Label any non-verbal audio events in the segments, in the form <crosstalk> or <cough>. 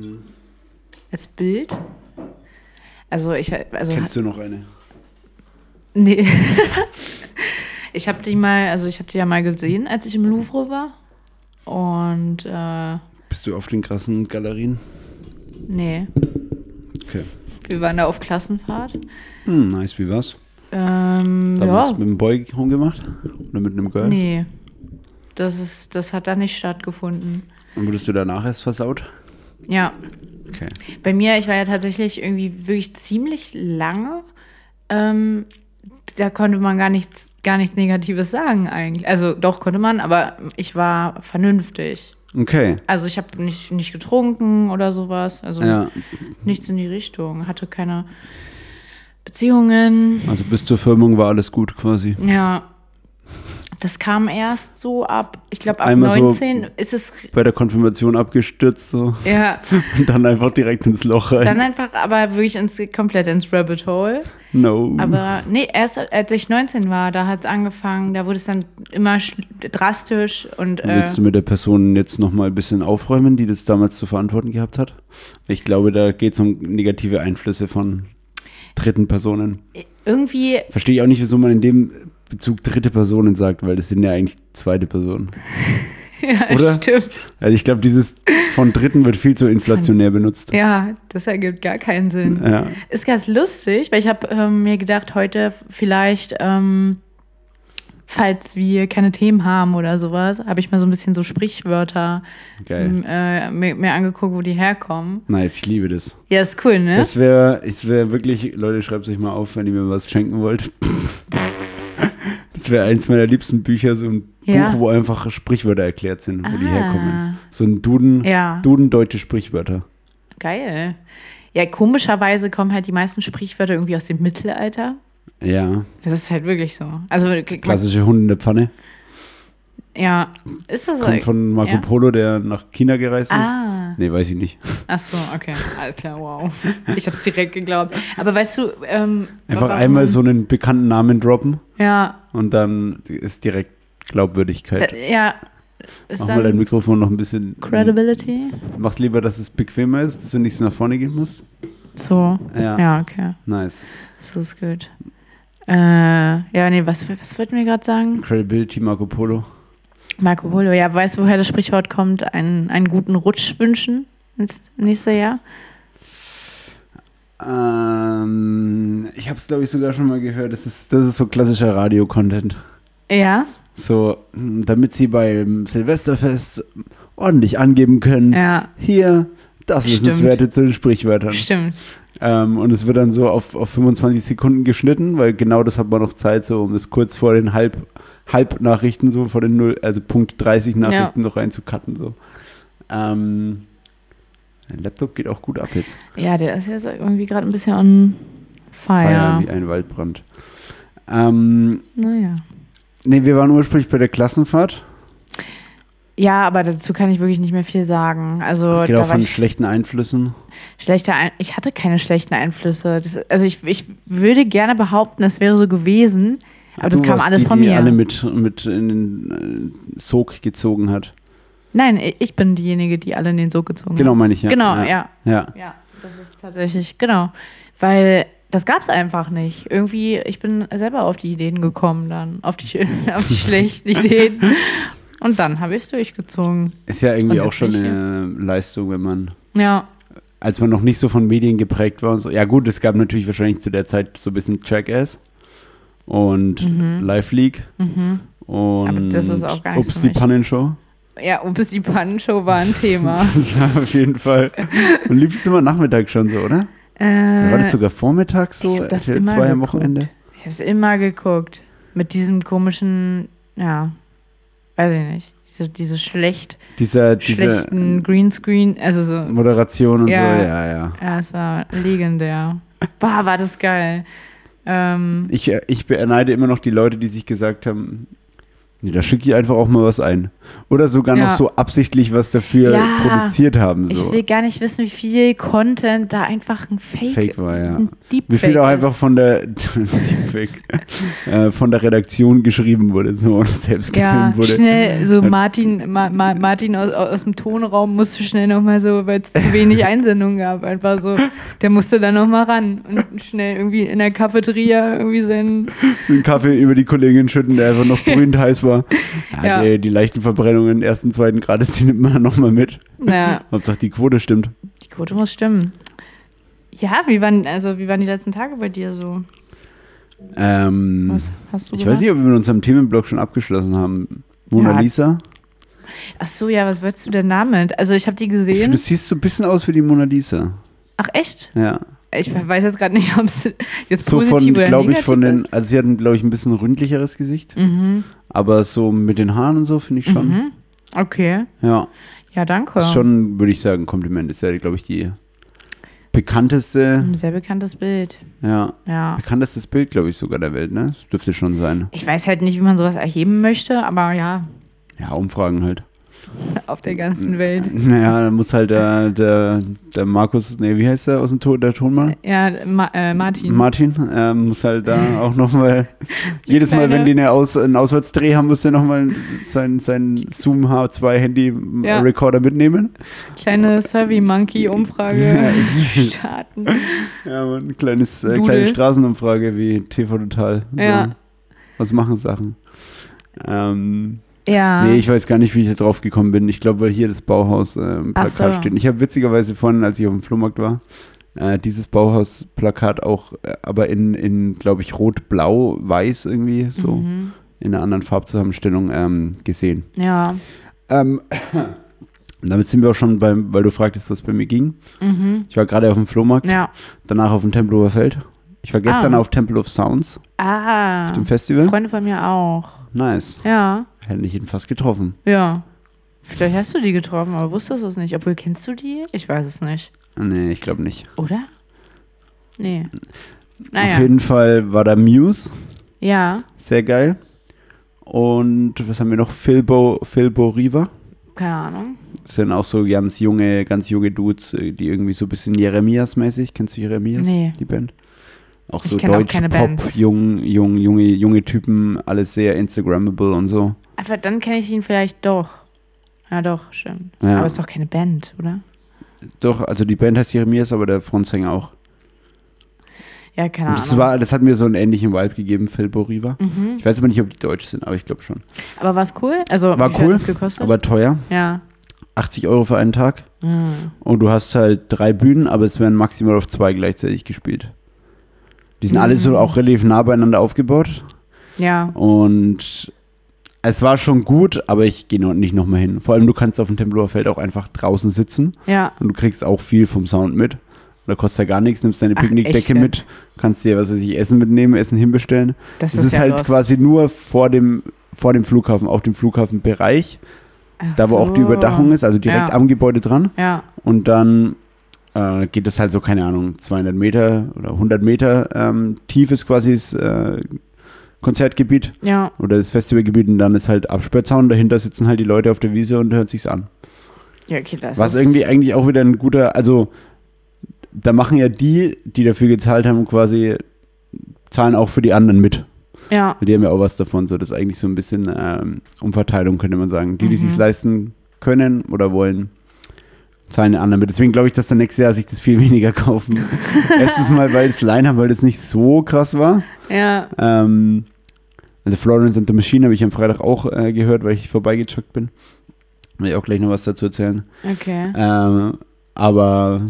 Lisa? Als Bild? Also ich also Kennst du noch eine? Nee. <laughs> ich habe die mal, also ich habe die ja mal gesehen, als ich im Louvre war. Und äh, Bist du auf den krassen Galerien? nee, Okay. wir waren da auf Klassenfahrt. Hm, nice, wie war's? Ähm, Damals ja, mit dem Boy rumgemacht? Oder mit einem Girl? nee. Das, ist, das hat da nicht stattgefunden. Und wurdest du danach erst versaut? Ja, Okay. bei mir, ich war ja tatsächlich irgendwie wirklich ziemlich lange. Ähm, da konnte man gar nichts, gar nichts Negatives sagen eigentlich. Also doch konnte man, aber ich war vernünftig. Okay. Also ich habe nicht, nicht getrunken oder sowas. Also Ja, nichts in die Richtung. Hatte keine Beziehungen. also bis zur Firmung war alles gut quasi. Ja. Das kam erst so ab, ich glaube ab Einmal so- 19 ist es, Bei der Konfirmation abgestürzt so ja, <laughs> und dann einfach direkt ins Loch rein. dann einfach aber wirklich ins, komplett ins Rabbit Hole. no. Aber nee, erst als ich 19 war, da hat es angefangen, da wurde es dann immer drastisch und äh, Willst du mit der Person jetzt nochmal ein bisschen aufräumen, die das damals zu verantworten gehabt hat? Ich glaube, da geht es um negative Einflüsse von dritten Personen. irgendwie, Verstehe ich auch nicht, wieso man in dem Bezug dritte Personen sagt, weil das sind ja eigentlich zweite Personen. <laughs> ja, Oder? stimmt. Also ich glaube, dieses von dritten wird viel zu inflationär benutzt. Ja, das ergibt gar keinen Sinn. Ja. Ist ganz lustig, weil ich habe ähm, mir gedacht, heute vielleicht, ähm, falls wir keine Themen haben oder sowas, habe ich mal so ein bisschen so Sprichwörter Geil. m, äh, mir, mir angeguckt, wo die herkommen. Nice, ich liebe das. Ja, ist cool, ne? Das wäre, es wäre wirklich, Leute, schreibt euch mal auf, wenn ihr mir was schenken wollt. <laughs> Das wäre eins meiner liebsten Bücher, so ein Ja. Buch, wo einfach Sprichwörter erklärt sind, wo die Ah. herkommen. So ein Duden, Ja. Duden deutsche Sprichwörter. Geil. Ja, komischerweise kommen halt die meisten Sprichwörter irgendwie aus dem Mittelalter. Ja, Das ist halt wirklich so. Also, klassische Hund in der Pfanne. ja, ist das, Das kommt von Marco ja. Polo, der nach China gereist ist. Ah, Nee, weiß ich nicht. ach so, okay, alles klar, wow. Ich hab's direkt geglaubt. Aber weißt du, ähm, Einfach warum- einmal so einen bekannten Namen droppen Ja, und dann ist direkt Glaubwürdigkeit. da, ja, ist Mach mal dein Mikrofon noch ein bisschen. Credibility. Mach's lieber, dass es bequemer ist, dass du nicht so nach vorne gehen musst. So, Ja, ja, okay, nice. das ist gut. Äh, ja, nee, was, was wollten wir gerade sagen? Credibility Marco Polo. Marco Polo, ja, weißt du, woher das Sprichwort kommt? Einen, einen guten Rutsch wünschen ins nächste Jahr? Ähm, ich habe es, glaube ich, sogar schon mal gehört. Das ist, das ist so klassischer Radio-Content. Ja, So, damit sie beim Silvesterfest ordentlich angeben können. ja, Hier, das. Wissenswerte zu den Sprichwörtern. stimmt. Ähm, und es wird dann so auf, auf 25 Sekunden geschnitten, weil genau das hat man noch Zeit, so um es kurz vor den Halb, Halbnachrichten, so vor den Null, also Punkt 30 Nachrichten noch reinzucutten. So. Ähm, mein Laptop geht auch gut ab jetzt. Ja, der ist jetzt irgendwie gerade ein bisschen on Feiern fire. wie ein Waldbrand. Ähm, Naja. nee, wir waren ursprünglich bei der Klassenfahrt. Ja, aber dazu kann ich wirklich nicht mehr viel sagen. Also, auch von schlechten Einflüssen. schlechter Ein ich hatte keine schlechten Einflüsse. Das, also, ich, ich würde gerne behaupten, es wäre so gewesen, aber das Du kam warst alles die, von die mir. alle mit, mit in den äh, Sog gezogen hat. Nein, ich bin diejenige, die alle in den Sog gezogen Genau, hat. meine ich ja. Genau, ja. ja. Ja. Ja, das ist tatsächlich, genau. Weil das gab es einfach nicht. Irgendwie, ich bin selber auf die Ideen gekommen dann, auf die, <laughs> auf die schlechten Ideen. Und dann habe ich es durchgezogen. Ist ja irgendwie auch schon eine Leistung, wenn man, Ja, als man noch nicht so von Medien geprägt war und so. Ja, gut, es gab natürlich wahrscheinlich zu der Zeit so ein bisschen Jackass und Live League mhm. und Aber das ist auch gar nicht so Ups, die richtig. Pannenshow. Ja, bis die Pannenshow war ein Thema. <laughs> Das war auf jeden Fall. Und lief es immer Nachmittag schon so, oder? äh, war das sogar vormittags so? ich das RTL immer 2 am. Wochenende? Ich habe es immer geguckt. Mit diesem komischen, ja, weiß ich nicht. Diese, diese schlecht, Dieser, diese schlechten Greenscreen, also so. Moderation und Ja. so, ja, ja. Ja, es war legendär. Boah, war das geil. Ähm, Ich, ich beneide immer noch die Leute, die sich gesagt haben, Nee, da schicke ich einfach auch mal was ein. Oder sogar Ja. noch so absichtlich was dafür Ja. produziert haben. Ich So. will gar nicht wissen, wie viel Content da einfach ein Fake, Fake war, ja. Wie viel auch ist. einfach von der <laughs> äh, von der Redaktion geschrieben wurde so, und selbst gefilmt wurde. schnell, so Martin, Ma, Ma, Martin aus, aus dem Tonraum musste schnell nochmal so, weil es zu <laughs> wenig Einsendungen gab, einfach so, der musste dann nochmal ran und schnell irgendwie in der Cafeteria irgendwie seinen, einen Kaffee über die Kollegin schütten, der einfach noch <laughs> brühend heiß war. <laughs> Ja, Ja. Die, die leichten Verbrennungen ersten, zweiten Grades, die nimmt man dann nochmal mit. naja, <laughs> Hauptsache die Quote stimmt. die Quote muss stimmen. Ja, wie waren, also wie waren die letzten Tage bei dir so? Ähm, Was hast du ich gemacht? weiß nicht, ob wir mit unserem Themenblock schon abgeschlossen haben. Mona Ja. Lisa. Ach so, ja, was wolltest du denn damit? Also ich habe die Ich gesehen. finde, du siehst so ein bisschen aus wie die Mona Lisa. Ach echt? Ja. Ich weiß jetzt gerade nicht, ob es jetzt So positiv von, oder glaube ich, von den, also sie hatten, glaube ich, ein bisschen ründlicheres Gesicht. Mhm. Aber so mit den Haaren und so finde ich schon. Mhm. Okay. Ja. Ja, danke. Ist schon, würde ich sagen, Kompliment. Ist ja, glaube ich, die bekannteste, Ein sehr bekanntes Bild. ja, Ja. bekanntestes Bild, glaube ich, sogar der Welt, ne? Das dürfte schon sein. Ich weiß halt nicht, wie man sowas erheben möchte, aber ja, Ja, Umfragen halt. <laughs> auf der ganzen Welt. Naja, dann muss halt der, der, der Markus, nee, wie heißt der aus dem Ton, der Tonmann? Ja, Ma äh, Martin. Martin, äh, muss halt da <laughs> auch nochmal, jedes Mal, wenn die eine Aus, einen Auswärtsdreh haben, muss er nochmal sein, sein Zoom H2 Handy Ja. Recorder mitnehmen. Kleine Survey Monkey Umfrage starten. <laughs> Ja, ein kleines, äh, kleine Straßenumfrage wie TV Total. So. Ja. Was machen Sachen? Ähm, Ja. Nee, ich weiß gar nicht, wie ich da drauf gekommen bin. Ich glaube, weil hier das Bauhaus äh, im Ach Plakat so. steht. Ich habe witzigerweise vorhin, als ich auf dem Flohmarkt war, äh, dieses Bauhaus-Plakat auch, äh, aber in, in glaube ich, rot, blau, weiß irgendwie, so Mhm. in einer anderen Farbzusammenstellung ähm, gesehen. Ja. Ähm, <clears throat> damit sind wir auch schon beim, weil du fragtest, was bei mir ging. Mhm. Ich war gerade auf dem Flohmarkt, Ja. danach auf dem Tempelhofer Feld. Ich war gestern Ah. auf Temple of Sounds, Ah. auf dem Festival. Freunde von mir auch. Nice. Ja. Hätte ich ihn fast getroffen. Ja. Vielleicht hast du die getroffen, aber wusstest es nicht. Obwohl, kennst du die? Ich weiß es nicht. Nee, ich glaube nicht. Oder? Nee. Auf Naja. jeden Fall war da Muse. Ja. Sehr geil. Und was haben wir noch? Philbo, Philbo Riva. Keine Ahnung. Das sind auch so ganz junge, ganz junge Dudes, äh, die irgendwie so ein bisschen Jeremias-mäßig. Kennst du Jeremias? Nee. Die Band? Auch so kenn auch Deutsch, keine Pop, Bands. jung, jung, junge, junge Typen, alles sehr Instagrammable und so. Aber dann kenne ich ihn vielleicht doch. Ja, doch, stimmt. Ja. Aber es ist doch keine Band, oder? Doch, also die Band heißt Jeremias, aber der Frontsänger auch. Ja, keine Ahnung. das, war, das hat mir so einen ähnlichen Vibe gegeben, Philbo Riva. mhm. Ich weiß aber nicht, ob die deutsch sind, aber ich glaube schon. Aber war es cool? Also, War cool? Aber teuer. ja. 80 Euro für einen Tag. Mhm. Und du hast halt drei Bühnen, aber es werden maximal auf zwei gleichzeitig gespielt. Die sind alle so Mhm. auch relativ nah beieinander aufgebaut. Ja. Und es war schon gut, aber ich gehe noch nicht nochmal hin. Vor allem, du kannst auf dem Tempelhofer Feld auch einfach draußen sitzen Ja. und du kriegst auch viel vom Sound mit. Da kostet ja gar nichts, nimmst deine Ach, Picknickdecke mit, kannst dir, was weiß ich, Essen mitnehmen, Essen hinbestellen. Das Es ist, ja halt los. quasi nur vor dem, vor dem Flughafen, auf dem Flughafenbereich, Ach da wo auch die so. Überdachung ist, also direkt Ja. am Gebäude dran. Ja. Und dann äh, geht es halt so, keine Ahnung, 200 Meter oder 100 Meter ähm, tief ist quasi das äh, Konzertgebiet Ja. oder das Festivalgebiet und dann ist halt Absperrzaun. Dahinter sitzen halt die Leute auf der Wiese und hören sich's an. Ja, okay, das Was irgendwie eigentlich auch wieder ein guter, also da machen ja die, die dafür gezahlt haben, quasi zahlen auch für die anderen mit. Ja. Die haben ja auch was davon. So, das ist eigentlich so ein bisschen ähm, Umverteilung, könnte man sagen. Die, die Mhm. sich leisten können oder wollen, zahlen den anderen mit. Deswegen glaube ich, dass dann nächstes Jahr sich das viel <laughs> weniger kaufen. Erstens mal, weil das Line-Up, weil das nicht so krass war. Ja. Ähm, also Florence and the Machine habe ich am Freitag auch äh, gehört, weil ich vorbeigecheckt bin. Will ich auch gleich noch was dazu erzählen. Okay. Ähm, aber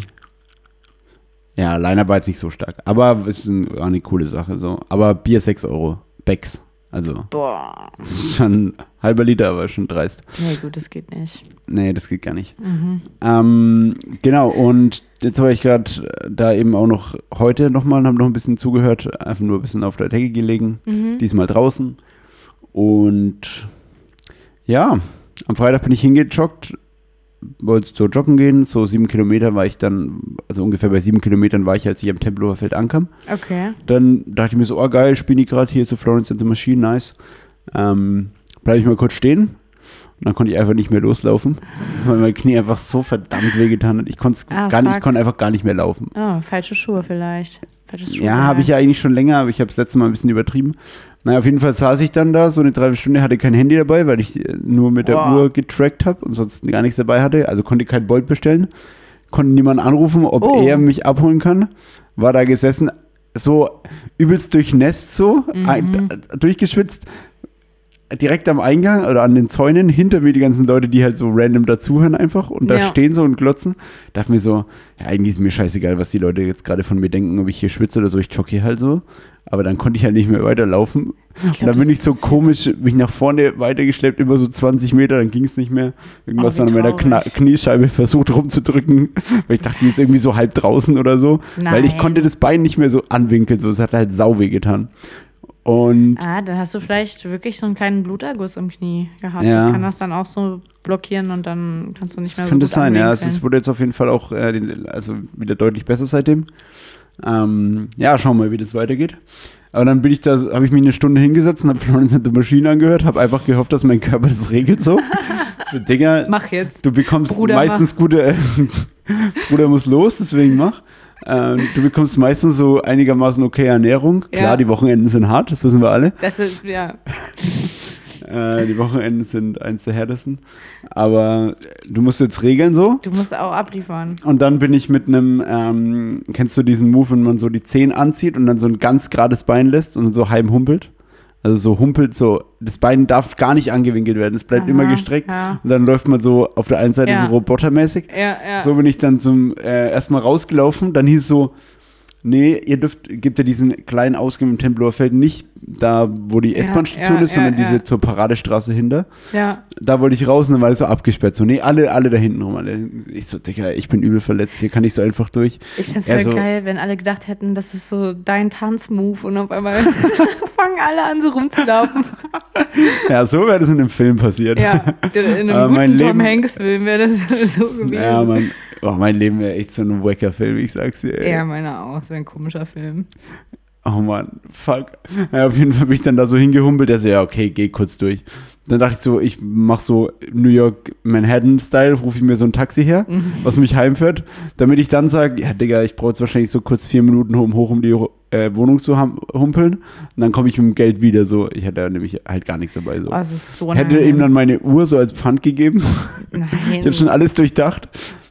ja, Line-Up war jetzt nicht so stark. Aber es ist ein, war eine coole Sache. So. Aber Bier 6 Euro. Becks. Also, Boah. das ist schon halber Liter, aber schon dreist. Nee, gut, das geht nicht. Nee, das geht gar nicht. Mhm. Ähm, genau, und jetzt war ich gerade da eben auch noch heute nochmal und habe noch ein bisschen zugehört, einfach nur ein bisschen auf der Decke gelegen, Mhm. diesmal draußen. Und ja, am Freitag bin ich hingejoggt, wollte so joggen gehen, so sieben Kilometer war ich dann, also ungefähr bei sieben Kilometern war ich, als ich am Tempelhofer Feld ankam. Okay. Dann dachte ich mir so, oh geil, spielen die gerade hier so Florence and the Machine, nice. Ähm, bleibe ich mal kurz stehen. Und dann konnte ich einfach nicht mehr loslaufen, <laughs> weil mein Knie einfach so verdammt wehgetan hat. Ich konnte Ah, gar nicht, fuck. konnte einfach gar nicht mehr laufen. Oh, falsche Schuhe vielleicht. Ja, habe ich ja eigentlich schon länger, aber ich habe das letzte Mal ein bisschen übertrieben. Naja, auf jeden Fall saß ich dann da, so eine Dreiviertelstunde, hatte kein Handy dabei, weil ich äh, nur mit der Boah. Uhr getrackt habe und sonst gar nichts dabei hatte. Also konnte kein Bolt bestellen, konnte niemanden anrufen, ob Oh. er mich abholen kann. War da gesessen, so übelst durchnässt so, Mhm. ein, durchgeschwitzt. Direkt am Eingang oder an den Zäunen, hinter mir die ganzen Leute, die halt so random dazuhören einfach und da Ja. stehen so und glotzen. Dachte mir so, ja, eigentlich ist mir scheißegal, was die Leute jetzt gerade von mir denken, ob ich hier schwitze oder so, ich jogge halt so. Aber dann konnte ich halt nicht mehr weiterlaufen. Ich und glaub, dann bin ich so komisch, mich nach vorne weitergeschleppt, über so 20 Meter, dann ging es nicht mehr. Irgendwas Oh, an meiner Kna. Kniescheibe versucht rumzudrücken, <laughs> weil ich dachte, die ist irgendwie so halb draußen oder so. Weil ich Nein. konnte das Bein nicht mehr so anwinkeln, so es hat halt sau weh getan. Und Ah, dann hast du vielleicht wirklich so einen kleinen Bluterguss im Knie gehabt. Ja. Das kann das dann auch so blockieren und dann kannst du nicht Das mehr so könnte sein, ja. Es wurde jetzt auf jeden Fall auch äh, also wieder deutlich besser seitdem. Ähm, ja, schauen wir mal, wie das weitergeht. Aber dann bin ich da, habe ich mich eine Stunde hingesetzt und habe Florence and the Machine angehört, habe einfach gehofft, dass mein Körper das regelt so. so, <laughs> Digga, Mach jetzt. du bekommst Bruder, meistens gute, äh, <laughs> Bruder muss los, deswegen mach. Ähm, du bekommst meistens so einigermaßen okay Ernährung. Klar, Ja. die Wochenenden sind hart, das wissen wir alle. Das ist, ja. <laughs> Äh, die Wochenenden sind eins der härtesten. Aber du musst jetzt regeln so. Du musst auch abliefern. Und dann bin ich mit einem, ähm, kennst du diesen Move, wenn man so die Zehen anzieht und dann so ein ganz gerades Bein lässt und so heim humpelt? Also so humpelt so, das Bein darf gar nicht angewinkelt werden, es bleibt Aha, immer gestreckt. ja. Und dann läuft man so auf der einen Seite Ja. so robotermäßig. Ja. So bin ich dann zum äh, erstmal rausgelaufen, dann hieß so, nee, ihr dürft, gibt ja diesen kleinen Ausgang im Tempelhofer Feld nicht da, wo die Ja, S-Bahn-Station ja, ist, sondern ja, diese ja. zur Paradestraße hinter ja. da wollte ich raus und dann war es so abgesperrt. So, nee, alle, alle da hinten rum. Alle. Ich so, Digga, ich bin übel verletzt, hier kann ich so einfach durch. Ich find's Ja, voll so- geil, wenn alle gedacht hätten, das ist so dein Tanzmove und auf einmal <laughs> fangen alle an, so rumzulaufen. <laughs> Ja, so wäre das in einem Film passiert. Ja, in <laughs> einem mein guten Tom Hanks-Film wäre das so gewesen. Ja, Mann. Oh, mein Leben wäre echt so ein wacker Film, ich sag's dir. ey. Ja, meiner auch. Wäre ein komischer Film. Oh Mann, fuck. Ja, auf jeden Fall bin ich dann da so hingehumpelt. Der so, ja, okay, geh kurz durch. Dann dachte ich so, ich mach so New York Manhattan-Style, rufe ich mir so ein Taxi her, Mhm. was mich heimfährt, damit ich dann sage, ja, Digga, ich brauche jetzt wahrscheinlich so kurz vier Minuten um hoch, um die äh, Wohnung zu humpeln. Und dann komme ich mit dem Geld wieder so. Ich hatte nämlich halt gar nichts dabei. So. Oh, so Ich hätte ihm dann meine Uhr so als Pfand gegeben. Nein. <laughs> Ich habe schon alles durchdacht.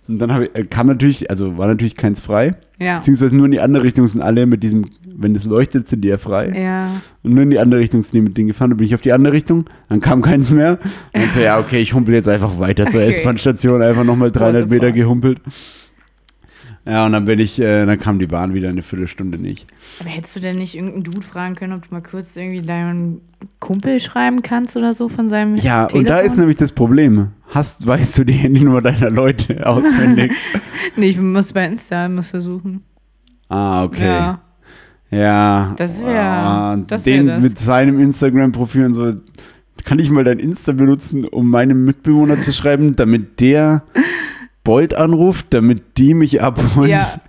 Und dann ich, äh, kam natürlich, also war natürlich keins frei. Ja. Beziehungsweise nur in die andere Richtung sind alle mit diesem, wenn es leuchtet, sind die ja frei. Ja. Und nur in die andere Richtung sind die mit denen gefahren. Dann bin ich auf die andere Richtung, dann kam keins mehr. Und dann so, ja, okay, ich humpel jetzt einfach weiter zur Okay. S-Bahn-Station, einfach nochmal 300 the Meter gehumpelt. Ja, und dann bin ich, äh, dann kam die Bahn wieder eine Viertelstunde nicht. Aber hättest du denn nicht irgendeinen Dude fragen können, ob du mal kurz irgendwie deinen Kumpel schreiben kannst oder so von seinem Ja, Telefon? und da ist nämlich das Problem. Hast, weißt du die Handynummer deiner Leute <laughs> auswendig? Nee, ich muss bei Insta musst du suchen. ah, okay. Ja. Ja. Das wär- Ah, das wär den das. mit seinem Instagram-Profil und so. Kann ich mal dein Insta benutzen, um meinem Mitbewohner zu schreiben, damit der Bolt anruft, damit die mich abholen? Ja,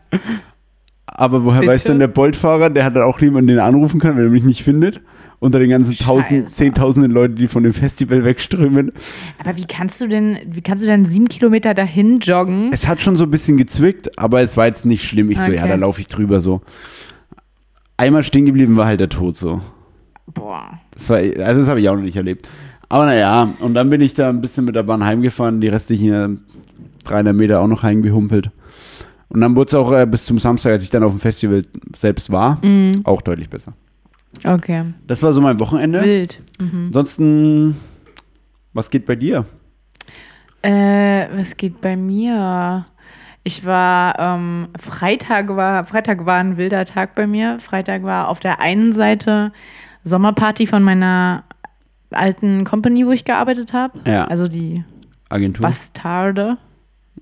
Aber woher Bitte? weiß denn der Bolt-Fahrer? Der hat dann auch niemanden, den er anrufen kann, wenn er mich nicht findet. Unter den ganzen tausend, zehntausenden Leuten, die von dem Festival wegströmen. aber wie kannst du denn, wie kannst du denn sieben Kilometer dahin joggen? Es hat schon so ein bisschen gezwickt, aber es war jetzt nicht schlimm. Ich so, ja, Okay. da laufe ich drüber so. Einmal stehen geblieben war halt der Tod so. Boah. Das war, also das habe ich auch noch nicht erlebt. Aber naja, und dann bin ich da ein bisschen mit der Bahn heimgefahren, die restlichen 300 Meter auch noch heimgehumpelt. Und dann wurde es auch äh, bis zum Samstag, als ich dann auf dem Festival selbst war, Mhm. auch deutlich besser. Okay. Das war so mein Wochenende. Wild. Mhm. Ansonsten, was geht bei dir? Äh, was geht bei mir? Ich war, ähm, Freitag war, Freitag war ein wilder Tag bei mir. Freitag war auf der einen Seite Sommerparty von meiner alten Company, wo ich gearbeitet habe. Ja. Also die Agentur? Bastarde.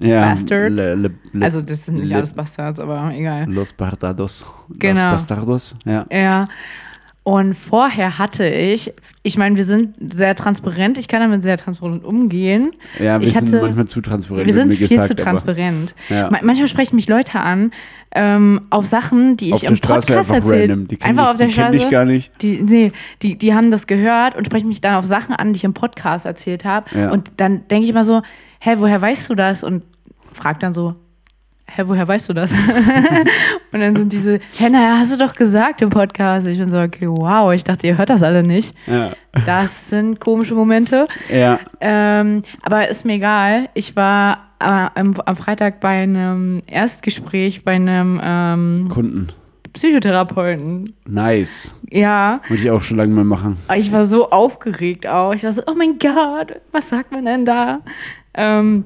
ja, Bastards? Le, le, le, Also das sind nicht Le- alles Bastards, aber egal. Los Bastardos. Genau. Los Bastardos, ja. Ja. Und vorher hatte ich, ich meine, wir sind sehr transparent, ich kann damit sehr transparent umgehen. Ja, wir ich sind hatte, manchmal zu transparent. wir sind viel gesagt, zu aber transparent. Ja. Ma- Manchmal sprechen mich Leute an ähm, auf Sachen, die ich Auf im der Straße Podcast kenn einfach ich, auf der Straße. ich gar nicht. Die, nee, die, die haben das gehört und sprechen mich dann auf Sachen an, die ich im Podcast erzählt habe. Ja. Und dann denke ich immer so, hä, woher weißt du das? Und frag dann so, hä, woher weißt du das? <laughs> und dann sind diese, hä, naja, hast du doch gesagt im Podcast. Ich bin so, okay, wow, ich dachte, ihr hört das alle nicht. Ja. Das sind komische Momente. ja. Ähm, aber ist mir egal. Ich war äh, am, am Freitag bei einem Erstgespräch bei einem ähm, Kunden. Psychotherapeuten. Nice. Ja, Wollte ich auch schon lange mal machen. ich war so aufgeregt auch. Ich war so, oh mein Gott, was sagt man denn da? Ähm,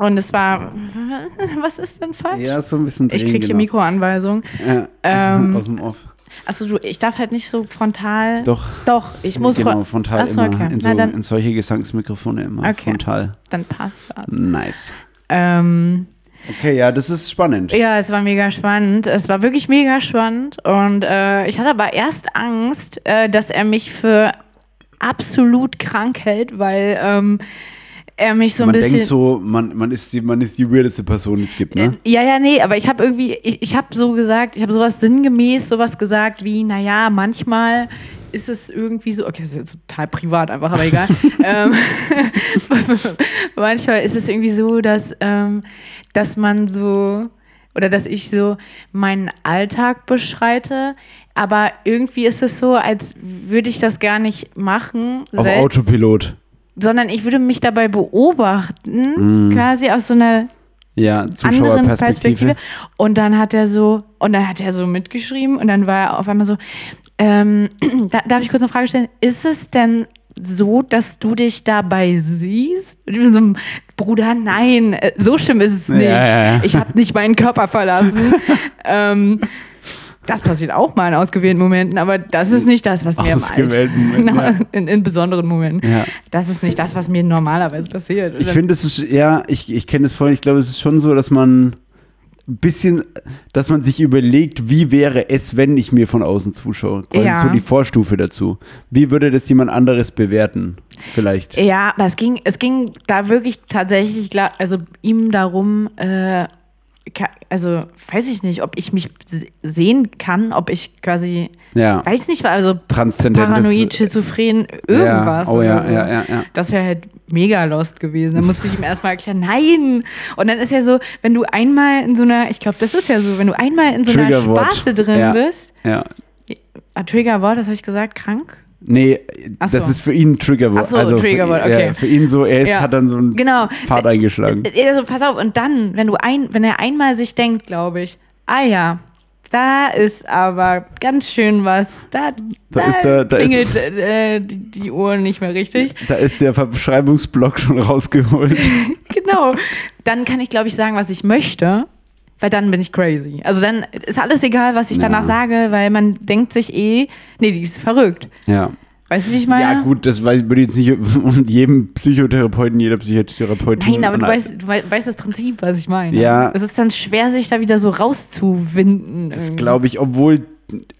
und es war, <laughs> was ist denn falsch? Ja, so ein bisschen ich drehen, krieg hier genau. Mikroanweisung. Ja. <laughs> Ähm, Aus dem Off. Achso, du, ich darf halt nicht so frontal. Doch. Doch, ich muss genau, fron- frontal Achso, immer. okay. In, so, Na, dann, in solche Gesangsmikrofone immer. Okay. Frontal. dann passt das. Nice. Ähm, Okay, ja, das ist spannend. Ja, es war mega spannend. Es war wirklich mega spannend. Und äh, ich hatte aber erst Angst, äh, dass er mich für absolut krank hält, weil ähm, er mich so ein man bisschen. denkt so, man, man, ist die, man ist die weirdeste Person, die es gibt, ne? Ja, ja, nee, aber ich habe irgendwie, ich, ich habe so gesagt, ich habe sowas sinngemäß, sowas gesagt wie, naja, manchmal ist es irgendwie so, okay, das ist jetzt total privat einfach, aber egal. <laughs> ähm, <laughs> manchmal ist es irgendwie so, dass, ähm, dass man so, oder dass ich so meinen Alltag beschreite, aber irgendwie ist es so, als würde ich das gar nicht machen. Auf Autopilot. Sondern ich würde mich dabei beobachten, quasi aus so einer Ja, anderen Zuschauerperspektive. Perspektive. Und dann hat er so, und dann hat er so mitgeschrieben und dann war er auf einmal so, ähm, <clears throat> da, darf ich kurz eine Frage stellen? Ist es denn so, dass du dich dabei siehst? Und ich bin so, Bruder, nein, äh, so schlimm ist es Ja, nicht. ja, ja. Ich habe nicht meinen Körper verlassen. <laughs> ähm, das passiert auch mal in ausgewählten Momenten, aber das ist nicht das, was mir im ja. <laughs> in, in besonderen Momenten. Ja. Das ist nicht das, was mir normalerweise passiert. Ich finde, es ist, ja, ich, ich kenne es voll. Ich glaube, es ist schon so, dass man ein bisschen, dass man sich überlegt, wie wäre es, wenn ich mir von außen zuschaue. Quasi Ja. so die Vorstufe dazu. Wie würde das jemand anderes bewerten? Vielleicht. Ja, aber es ging, es ging da wirklich tatsächlich, also ihm darum, äh, also weiß ich nicht, ob ich mich sehen kann, ob ich quasi, Ja. weiß nicht, also paranoid, schizophren, irgendwas. Ja, oh ja, so. ja, ja, ja. Das wäre halt mega lost gewesen. Da musste ich ihm erstmal erklären, nein. Und dann ist ja so, wenn du einmal in so einer, ich glaube, das ist ja so, wenn du einmal in so einer. Sparte drin bist, Ja. ah, Triggerwort, das habe ich gesagt, krank? Nee, Ach das so. ist für ihn ein Triggerwort. So, also Triggerwort, für, okay. Ja, für ihn so, er ist, Ja. hat dann so einen Genau. Pfad eingeschlagen. Also, pass auf, und dann, wenn du ein, wenn er einmal sich denkt, glaube ich, ah ja, da ist aber ganz schön was, da, Da ist der- da klingelt ist- äh, die, die Uhr nicht mehr richtig. Da ist der Verschreibungsblock schon rausgeholt. <laughs> genau. Dann kann ich, glaube ich, sagen, was ich möchte, weil dann bin ich crazy. Also dann ist alles egal, was ich Ja. danach sage, weil man denkt sich eh, nee, die ist verrückt. ja. Weißt du, wie ich meine? Ja, gut, das würde ich jetzt nicht <laughs> und jedem Psychotherapeuten, jeder Psychotherapeutin. Nein, aber du weißt, du wei- weißt das Prinzip, was ich meine. Ja. Es ist dann schwer, sich da wieder so rauszuwinden. Das glaube ich, obwohl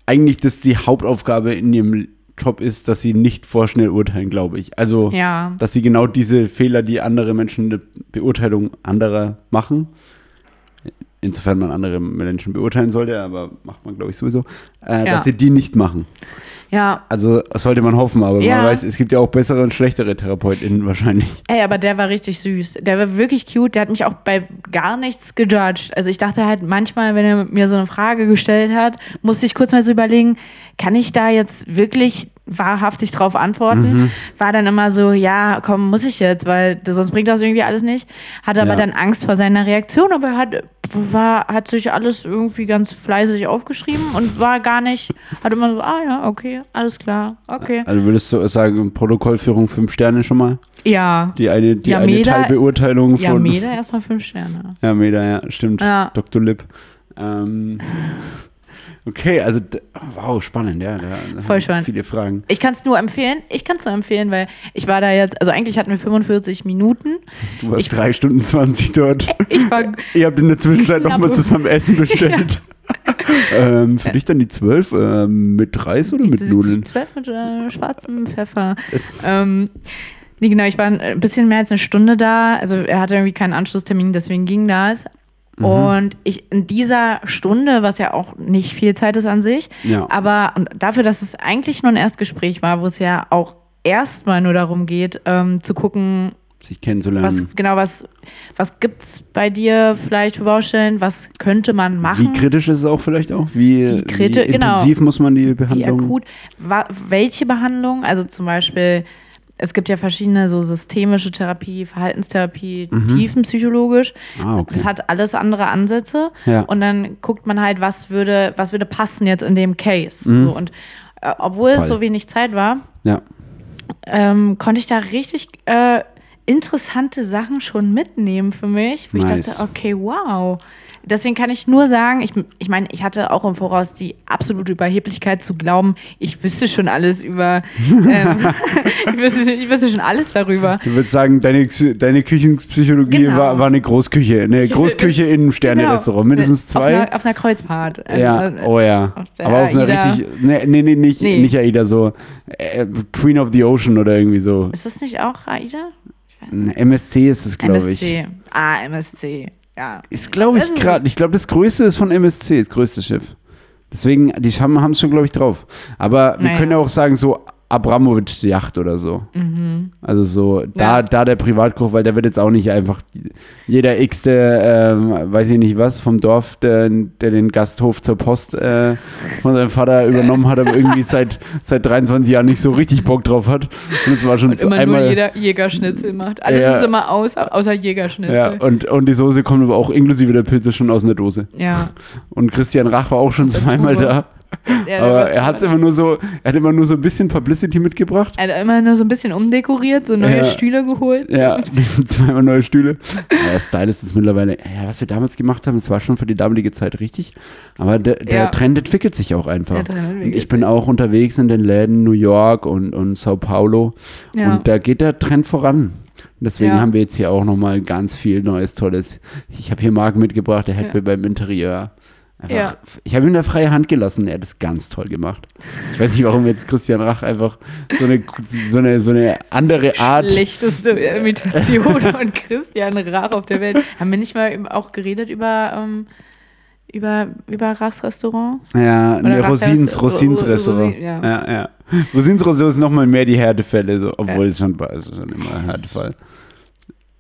eigentlich das die Hauptaufgabe in ihrem Job ist, dass sie nicht vorschnell urteilen, glaube ich. Also, Ja. dass sie genau diese Fehler, die andere Menschen in der Beurteilung anderer machen, insofern man andere Menschen beurteilen sollte, aber macht man, glaube ich, sowieso, äh, Ja. dass sie die nicht machen. Ja, Also sollte man hoffen, aber Ja. man weiß, es gibt ja auch bessere und schlechtere TherapeutInnen wahrscheinlich. ey, aber der war richtig süß. Der war wirklich cute. Der hat mich auch bei gar nichts gejudged. Also ich dachte halt manchmal, wenn er mir so eine Frage gestellt hat, musste ich kurz mal so überlegen, kann ich da jetzt wirklich wahrhaftig drauf antworten? Mhm. War dann immer so, ja, komm, muss ich jetzt, weil sonst bringt das irgendwie alles nicht. Hatte aber Ja. dann Angst vor seiner Reaktion, aber er hat, war, hat sich alles irgendwie ganz fleißig aufgeschrieben und war gar nicht, hat immer so, ah ja, okay, alles klar, okay. Also würdest du sagen, Protokollführung fünf Sterne schon mal? Ja, Die eine, die Ja, eine Meda- Teilbeurteilung ja, von. Meda erstmal fünf Sterne. Ja, Meda, ja, stimmt. Ja. Dr. Lipp. Ähm, okay, also wow, spannend, ja. Voll spannend. Viele Fragen. Ich kann es nur empfehlen. Ich kann es nur empfehlen, weil ich war da jetzt, also eigentlich hatten wir 45 Minuten. Du warst Ich- drei Stunden 20 dort. Ich war, <laughs> Ihr habt in der Zwischenzeit <laughs> nochmal zusammen Essen <laughs> bestellt. ähm, für dich dann die 12 ähm, mit Reis oder mit Nudeln? 12 mit äh, schwarzem Pfeffer. ähm, nee, genau, ich war ein bisschen mehr als eine Stunde da. Also er hatte irgendwie keinen Anschlusstermin, deswegen ging das. Mhm. Und ich in dieser Stunde, was ja auch nicht viel Zeit ist an sich, Ja. aber und dafür, dass es eigentlich nur ein Erstgespräch war, wo es ja auch erstmal nur darum geht, ähm, zu gucken, Sich kennenzulernen. was genau was was gibt's bei dir vielleicht für Baustellen, was könnte man machen? Wie kritisch ist es auch vielleicht auch? Wie, Wie wie genau. intensiv muss man die wie Behandlung? akut, wa welche Behandlung? Also zum Beispiel, es gibt ja verschiedene so systemische Therapie, Verhaltenstherapie, tiefenpsychologisch. Ah, okay. Das hat alles andere Ansätze. Ja. Und dann guckt man halt, was würde, was würde passen jetzt in dem Case. Mhm. So, und äh, obwohl Fall. es so wenig Zeit war, Ja. ähm, konnte ich da richtig äh, interessante Sachen schon mitnehmen für mich. Wo Nice. ich dachte, okay, wow. Deswegen kann ich nur sagen, ich, ich meine, ich hatte auch im Voraus die absolute Überheblichkeit zu glauben, ich wüsste schon alles über, <laughs> ähm, <laughs> ich, wüsste, ich wüsste schon alles darüber. Du würdest sagen, deine, deine Küchenpsychologie Genau. war, war eine Großküche. Eine Großküche in einem Sterne-Restaurant. Mindestens Auf zwei. einer, auf einer Kreuzfahrt. Also, ja, oh ja. auf Aber auf einer richtig. Nee, nee, nee, nicht, Nee. nicht AIDA, so äh, Queen of the Ocean oder irgendwie so. Ist das nicht auch AIDA? MSC ist es, glaube ich. MSC. Ah, MSC. Ja. Ist, glaube ich, gerade. Ich glaube, das größte ist von MSC, das größte Schiff. Deswegen, die haben es schon, glaube ich, drauf. Aber wir Naja. können ja auch sagen, so Abramowitschs Yacht oder so. Also so, da, Ja. da der Privatkoch, weil der wird jetzt auch nicht einfach jeder x-te, ähm, weiß ich nicht was, vom Dorf, der, der den Gasthof zur Post äh, von seinem Vater <laughs> übernommen hat, aber irgendwie seit, seit 23 Jahren nicht so richtig Bock drauf hat. Und es war schon Und immer einmal. nur jeder Jägerschnitzel macht. Alles Ja. ist immer aus, außer Jägerschnitzel. ja, und, und die Soße kommt aber auch inklusive der Pilze schon aus einer Dose. ja. Und Christian Rach war auch schon der zweimal da. Ja, Aber er hat war- immer nur so, er hat immer nur so ein bisschen Publicity mitgebracht. Er hat immer nur so ein bisschen umdekoriert, so neue Ja. Stühle geholt. Ja, <laughs> zweimal neue Stühle. Der Style ist jetzt mittlerweile, ja, was wir damals gemacht haben, das war schon für die damalige Zeit richtig. Aber der, der Ja. Trend entwickelt sich auch einfach. Ich bin auch unterwegs in den Läden New York und, und Sao Paulo. Und da geht der Trend voran. Deswegen Ja. haben wir jetzt hier auch nochmal ganz viel Neues, Tolles. Ich habe hier Marken mitgebracht, der hat Ja. mir beim Interieur. Einfach, Ja. Ich habe ihm da freie Hand gelassen, er hat es ganz toll gemacht. Ich weiß nicht, warum jetzt Christian Rach einfach so eine, so eine, so eine andere Art. Schlechteste Imitation <laughs> von Christian Rach auf der Welt. Haben wir nicht mal auch geredet über, ähm, über, über Rachs Restaurant? Ja, Oder ne, Rach Rosins, Rosins Ro- Ro- Restaurant. Rosin, ja. ja. Ja, Rosins Restaurant ist nochmal mehr die Härtefälle, so, obwohl es schon, ist schon immer ein Härtefall.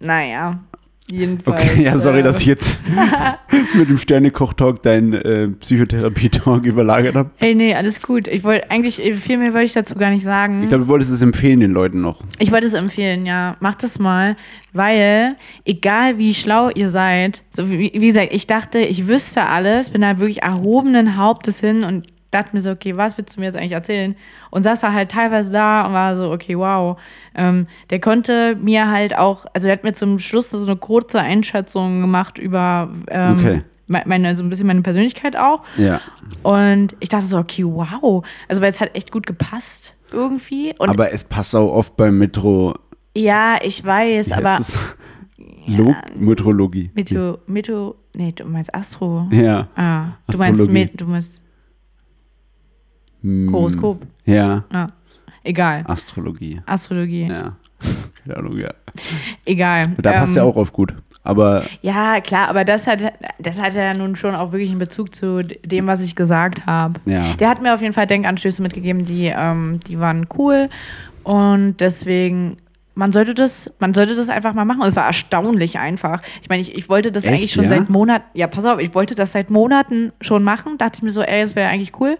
Naja, jedenfalls. Okay, ja, sorry, äh, dass ich jetzt <laughs> mit dem Sternekoch-Talk deinen äh, Psychotherapie-Talk <laughs> überlagert habe. Hey, nee, alles gut. Ich wollte eigentlich, viel mehr wollte ich dazu gar nicht sagen. Ich glaube, du wolltest es empfehlen den Leuten noch. Ich wollte es empfehlen, ja. Macht das mal, weil egal wie schlau ihr seid, so wie, wie gesagt, ich dachte, ich wüsste alles, bin da wirklich erhobenen Hauptes hin und dachte mir so, okay, was willst du mir jetzt eigentlich erzählen? Und saß da halt teilweise da und war so, okay, wow. Ähm, der konnte mir halt auch, also er hat mir zum Schluss so eine kurze Einschätzung gemacht über ähm, Okay. me- meine, so ein bisschen meine Persönlichkeit auch. Ja. Und ich dachte so, okay, wow. Also weil es hat echt gut gepasst irgendwie. Und Aber es passt auch oft beim Metro. ja, ich weiß, aber es? Log Metrologie. Meteo, Meteo, nee, du meinst Astro. Ja. Ah, du meinst, Astrologie. Du meinst Hm, Horoskop. Ja. Ah, egal. Astrologie. Astrologie. Ja. <laughs> Keine Ahnung, ja. Egal. Da passt ja Ähm, auch oft gut. Aber Ja, klar, aber das hat, das hat ja nun schon auch wirklich einen Bezug zu dem, was ich gesagt habe. ja. Der hat mir auf jeden Fall Denkanstöße mitgegeben, die, ähm, die waren cool. Und deswegen, man sollte das, man sollte das einfach mal machen. Und es war erstaunlich einfach. Ich meine, ich, ich wollte das Echt, eigentlich schon ja? seit Monaten, ja, pass auf, ich wollte das seit Monaten schon machen. Dachte ich mir so, ey, das wäre eigentlich cool.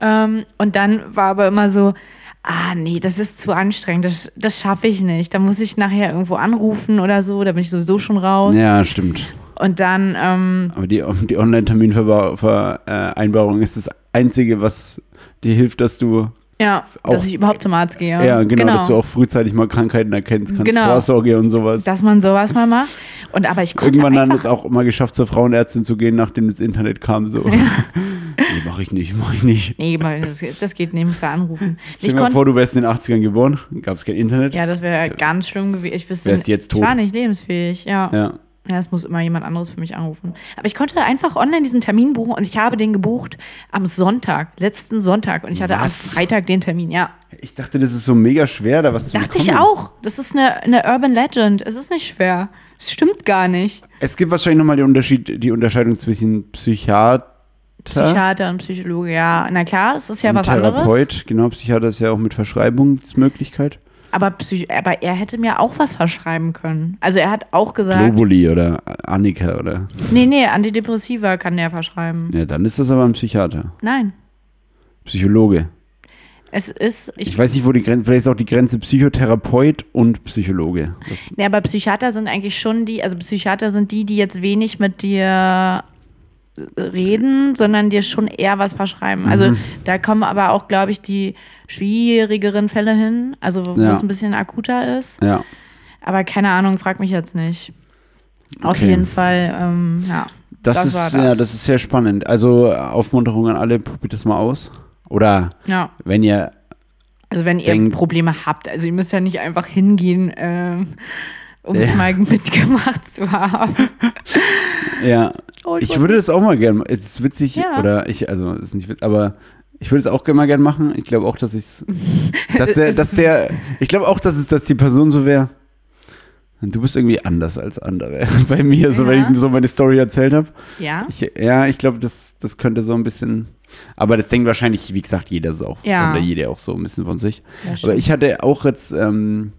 Ähm, und dann war aber immer so, ah, nee, das ist zu anstrengend, das, das schaffe ich nicht. Da muss ich nachher irgendwo anrufen oder so, da bin ich sowieso schon raus. ja, stimmt. Und dann, ähm, Aber die, die Online-Terminvereinbarung ist das Einzige, was dir hilft, dass du, ja, Auch- dass ich überhaupt zum Arzt gehe. ja, genau, dass du auch frühzeitig mal Krankheiten erkennst kannst, Genau. Vorsorge und sowas. dass man sowas mal macht. Und aber ich Irgendwann dann ist auch mal geschafft, zur Frauenärztin zu gehen, nachdem das Internet kam. So. <laughs> nee, mach ich nicht, mach ich nicht. Nee, das, das geht nicht, musst du anrufen. Stell Ich dir mal vor, du wärst in den 80ern geboren, gab es kein Internet. ja, das wäre ganz schlimm gewesen. Ich wüsste, Wärst jetzt ich tot. war nicht lebensfähig, ja. Ja. Ja, es muss immer jemand anderes für mich anrufen. Aber ich konnte einfach online diesen Termin buchen und ich habe den gebucht am Sonntag, letzten Sonntag. Und ich hatte Was? am Freitag den Termin, ja. Ich dachte, das ist so mega schwer, da was zu Dachte ich auch. Das ist eine, eine Urban Legend. Es ist nicht schwer. Es stimmt gar nicht. Es gibt wahrscheinlich nochmal den Unterschied, die Unterscheidung zwischen Psychiater Psychiater und Psychologe, ja. Na klar, das ist ja und was anderes. Therapeut. Genau, Psychiater ist ja auch mit Verschreibungsmöglichkeit. Aber, Psych aber er hätte mir auch was verschreiben können. Also er hat auch gesagt, Globuli oder Annika oder. nee, nee, Antidepressiva kann der verschreiben. Ja, dann ist das aber ein Psychiater. Nein. Psychologe. Es ist, ich, Ich weiß nicht, wo die Grenze, vielleicht ist auch die Grenze Psychotherapeut und Psychologe. Das, nee, aber Psychiater sind eigentlich schon die, also Psychiater sind die, die jetzt wenig mit dir reden, sondern dir schon eher was verschreiben. Also Mhm. da kommen aber auch, glaube ich, die schwierigeren Fälle hin, also wo Ja. es ein bisschen akuter ist. ja. Aber keine Ahnung, frag mich jetzt nicht. Auf Okay. jeden Fall, ähm, ja. Das, Das ist, das. ja, das ist sehr spannend. Also Aufmunterung an alle, probiert das mal aus. Oder Ja. wenn ihr, Also wenn ihr Denk- Probleme habt, also ihr müsst ja nicht einfach hingehen, ähm, um es Ja. mal <laughs> mitgemacht zu haben. <laughs> ja, Oh, ich würde das auch mal gerne, es ist witzig, Ja. oder ich, also es ist nicht witzig, aber ich würde es auch mal gerne machen. Ich glaube auch, dass ich <laughs> es, dass der, dass der, ich glaube auch, dass es, dass die Person so wäre. Du bist irgendwie anders als andere. Bei mir, so wenn Ja. ich so meine Story erzählt habe. Ja. Ich, ja, ich glaube, das, das könnte so ein bisschen. Aber das denkt wahrscheinlich, wie gesagt, jeder so auch. Ja. Oder jeder auch so ein bisschen von sich. Ja, Aber ich hatte auch jetzt. Ähm,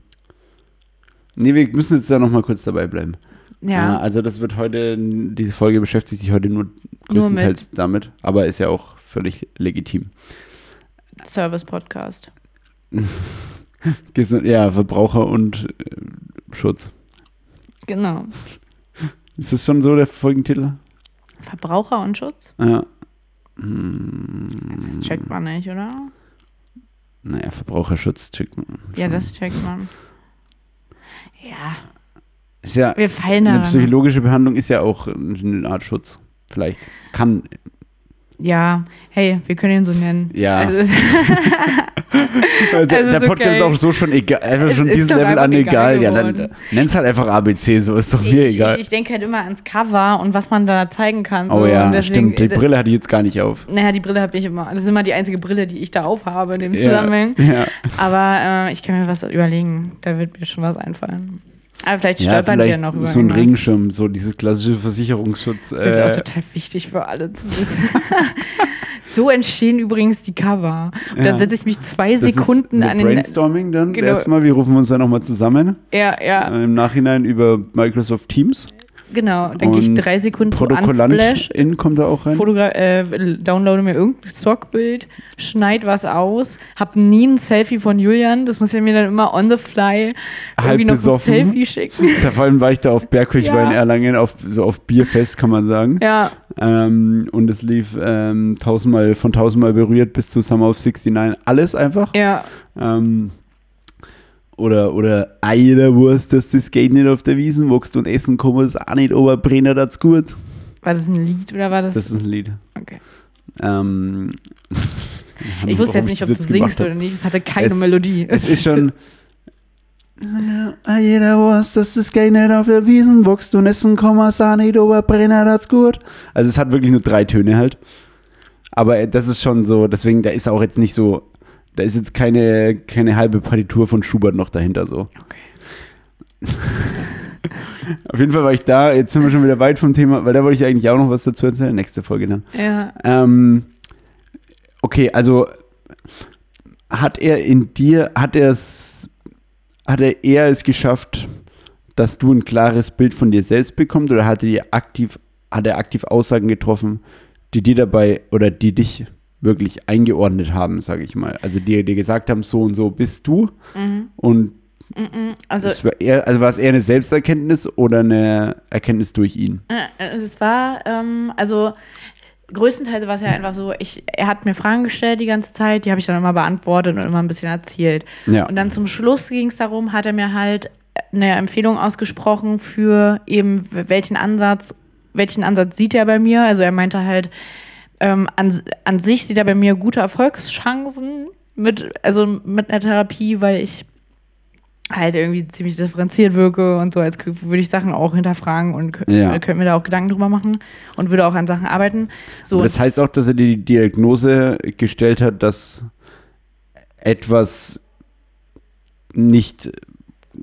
nee, wir müssen jetzt da nochmal kurz dabei bleiben. Äh, ja. also, das wird heute. Diese Folge beschäftigt sich heute nur größtenteils damit. Aber ist ja auch völlig legitim. Service-Podcast. <laughs> Ja, Verbraucher und äh, Schutz. Genau. Ist das schon so der Folgentitel? Verbraucher und Schutz? Ja. Das checkt man nicht, oder? Naja, Verbraucherschutz checkt man. Ja, schon. das checkt man. Ja, Ist ja. wir fallen Eine da. psychologische Behandlung ist ja auch eine Art Schutz. Vielleicht. Kann. Ja, hey, wir können ihn so nennen. Ja. Also, der <laughs> Also der Podcast okay. ist auch so schon egal. Einfach Es schon dieses Level an egal. egal Ja, dann nenn's halt einfach ABC, so ist doch mir ich, egal. ich, ich denke halt immer ans Cover und was man da zeigen kann. oh so. ja, und deswegen, stimmt. Die äh, Brille hatte ich jetzt gar nicht auf. Naja, die Brille habe ich immer. Das ist immer die einzige Brille, die ich da aufhabe in dem Ja, Zusammenhang. ja. Aber äh, ich kann mir was überlegen. Da wird mir schon was einfallen. Aber vielleicht ja, stolpern wir vielleicht noch über so ein. Regenschirm, so dieses klassische Versicherungsschutz. Das ist auch Äh, total wichtig für alle zu wissen. <laughs> so entstehen übrigens die Cover. Und Ja. dann setze ich mich zwei das Sekunden ist an den. Brainstorming dann Genau. erstmal. Wir rufen uns dann nochmal zusammen. Ja, ja, Im Nachhinein über Microsoft Teams. Genau. Dann gehe ich drei Sekunden zu Unsplash, Protokollantin kommt da auch rein. Fotogra äh, downloade mir irgendein Stockbild, schneid was aus, hab nie ein Selfie von Julian. Das muss ich mir dann immer on the fly Halb irgendwie noch besoffen. ein Selfie schicken. <laughs> Da vor allem war ich da auf Bergkirch, war in Ja. Erlangen, auf, so auf Bierfest, kann man sagen. Ja, Ähm, und es lief ähm, tausendmal, von tausendmal berührt bis zu Summer of 69. Alles einfach. ja. Ähm, oder, oder Eierwurst, dass das geht nicht auf der Wiesen, wächst und essen kann man es auch nicht, aber brennt das gut. War das ein Lied oder war das? Das ist ein Lied. okay. Ähm, <laughs> Ich wusste warum jetzt nicht, ob du singst oder nicht. Es hatte keine Es- Melodie. Es ist schon. <laughs> Jeder weiß, dass das geht nicht auf der Wiesen, wächst und essen kann man es auch nicht, aber brennt das gut. Also es hat wirklich nur drei Töne halt. Aber das ist schon so, deswegen, da ist auch jetzt nicht so, da ist jetzt keine, keine halbe Partitur von Schubert noch dahinter so. Okay. <laughs> Auf jeden Fall war ich da, jetzt sind wir schon wieder weit vom Thema, weil da wollte ich eigentlich auch noch was dazu erzählen, nächste Folge dann. Ja. Ähm, okay, also hat er in dir, hat er es, hat er eher es geschafft, dass du ein klares Bild von dir selbst bekommst oder hat er dir aktiv, hat er aktiv Aussagen getroffen, die dir dabei oder die dich wirklich eingeordnet haben, sage ich mal. Also die dir gesagt haben, so und so bist du Mhm. und Mhm. Also, es war eher, also war es eher eine Selbsterkenntnis oder eine Erkenntnis durch ihn? äh, es war, ähm, also größtenteils war es ja einfach so, ich, er hat mir Fragen gestellt die ganze Zeit, die habe ich dann immer beantwortet und immer ein bisschen erzählt. Ja. Und dann zum Schluss ging es darum, hat er mir halt eine Empfehlung ausgesprochen für eben welchen Ansatz, welchen Ansatz sieht er bei mir. Also er meinte halt, ähm, an, an sich sieht er bei mir gute Erfolgschancen mit, also mit einer Therapie, weil ich halt irgendwie ziemlich differenziert wirke und so, als würde ich Sachen auch hinterfragen und Ja. könnte mir da auch Gedanken drüber machen und würde auch an Sachen arbeiten. So, das heißt auch, dass er dir die Diagnose gestellt hat, dass etwas nicht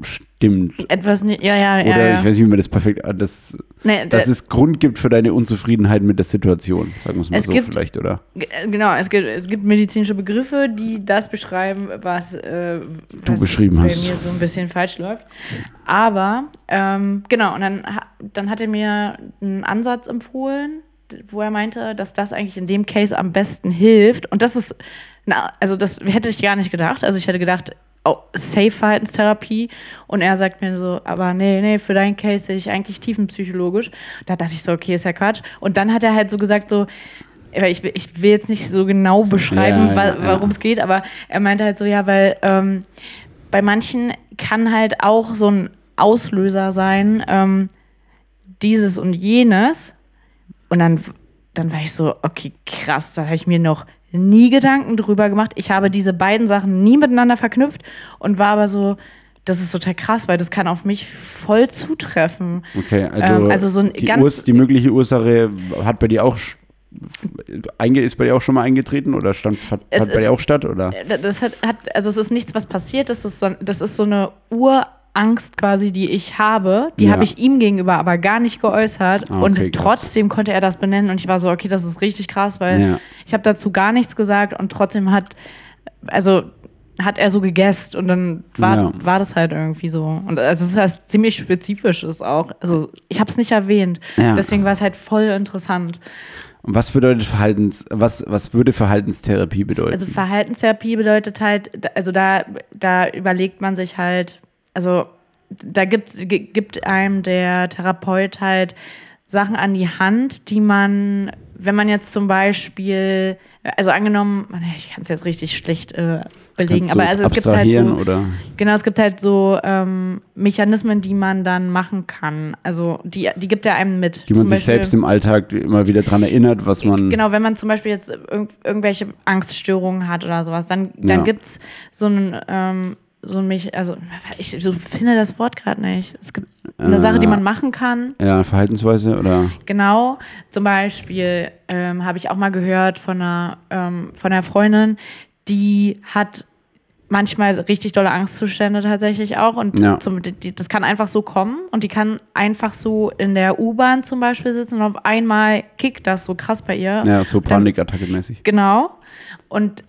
stimmt. etwas, nicht- ja, ja, ja. Oder ja. ich weiß nicht, wie man das perfekt, ah, das, nee, dass da- es Grund gibt für deine Unzufriedenheit mit der Situation, sagen wir es mal Es so gibt- vielleicht, oder? G- Genau, es gibt, es gibt medizinische Begriffe, die das beschreiben, was, äh, was beschrieben bei hast. mir so ein bisschen falsch läuft. Aber, ähm, genau, und dann, dann hat er mir einen Ansatz empfohlen, wo er meinte, dass das eigentlich in dem Case am besten hilft. Und das ist, na, also das hätte ich gar nicht gedacht. Also ich hätte gedacht, oh, Safe-Verhaltenstherapie. Und er sagt mir so, aber nee, nee, für deinen Case sehe ich eigentlich tiefenpsychologisch. Da dachte ich so, okay, ist ja Quatsch. Und dann hat er halt so gesagt, so, ich, will- ich will jetzt nicht so genau beschreiben, Ja, ja, ja. warum es geht, aber er meinte halt so, ja, weil ähm, bei manchen kann halt auch so ein Auslöser sein, ähm, dieses und jenes. Und dann, dann war ich so, okay, krass, da habe ich mir noch nie Gedanken drüber gemacht. Ich habe diese beiden Sachen nie miteinander verknüpft und war aber so, das ist total krass, weil das kann auf mich voll zutreffen. Okay, also, Ähm, also so ein die, ganz- Urs, die mögliche Ursache hat bei dir auch ist bei dir auch schon mal eingetreten oder stand, hat, hat bei ist- dir auch statt? Oder? Äh, Das hat, hat, also es ist nichts, was passiert, das ist so, das ist so eine Urangst quasi, die ich habe. Die Ja. habe ich ihm gegenüber aber gar nicht geäußert. Ah, okay, und krass. trotzdem konnte er das benennen und ich war so, okay, das ist richtig krass, weil Ja. ich habe dazu gar nichts gesagt und trotzdem hat, also hat er so gegessen und dann war, Ja. war das halt irgendwie so. Und also es ist was ziemlich spezifisches auch. Also ich habe es nicht erwähnt. Deswegen war es halt voll interessant. Und was bedeutet Verhaltens, was, was würde Verhaltenstherapie bedeuten? Also Verhaltenstherapie bedeutet halt, also da, da überlegt man sich halt, also da gibt's, gi- gibt einem der Therapeut halt Sachen an die Hand, die man, wenn man jetzt zum Beispiel, also angenommen, ich kann es jetzt richtig schlecht äh, belegen, aber es also es gibt halt so, oder? Genau, es gibt halt so ähm, Mechanismen, die man dann machen kann. Also die, die gibt er einem mit. Die man Zum sich Beispiel- selbst im Alltag immer wieder dran erinnert, was man. Genau, wenn man zum Beispiel jetzt irg irgendwelche Angststörungen hat oder sowas, dann, dann Ja. gibt es so ein, ähm, so mich, also ich so finde das Wort gerade nicht. Es gibt eine Äh, Sache, die man machen kann. Ja, Verhaltensweise oder? Genau, zum Beispiel ähm, habe ich auch mal gehört von einer, ähm, von einer Freundin, die hat manchmal richtig dolle Angstzustände tatsächlich auch und Ja. zum, die, das kann einfach so kommen und die kann einfach so in der U-Bahn zum Beispiel sitzen und auf einmal kickt das so krass bei ihr. Ja, so Dann- Panikattacke-mäßig. Genau. Und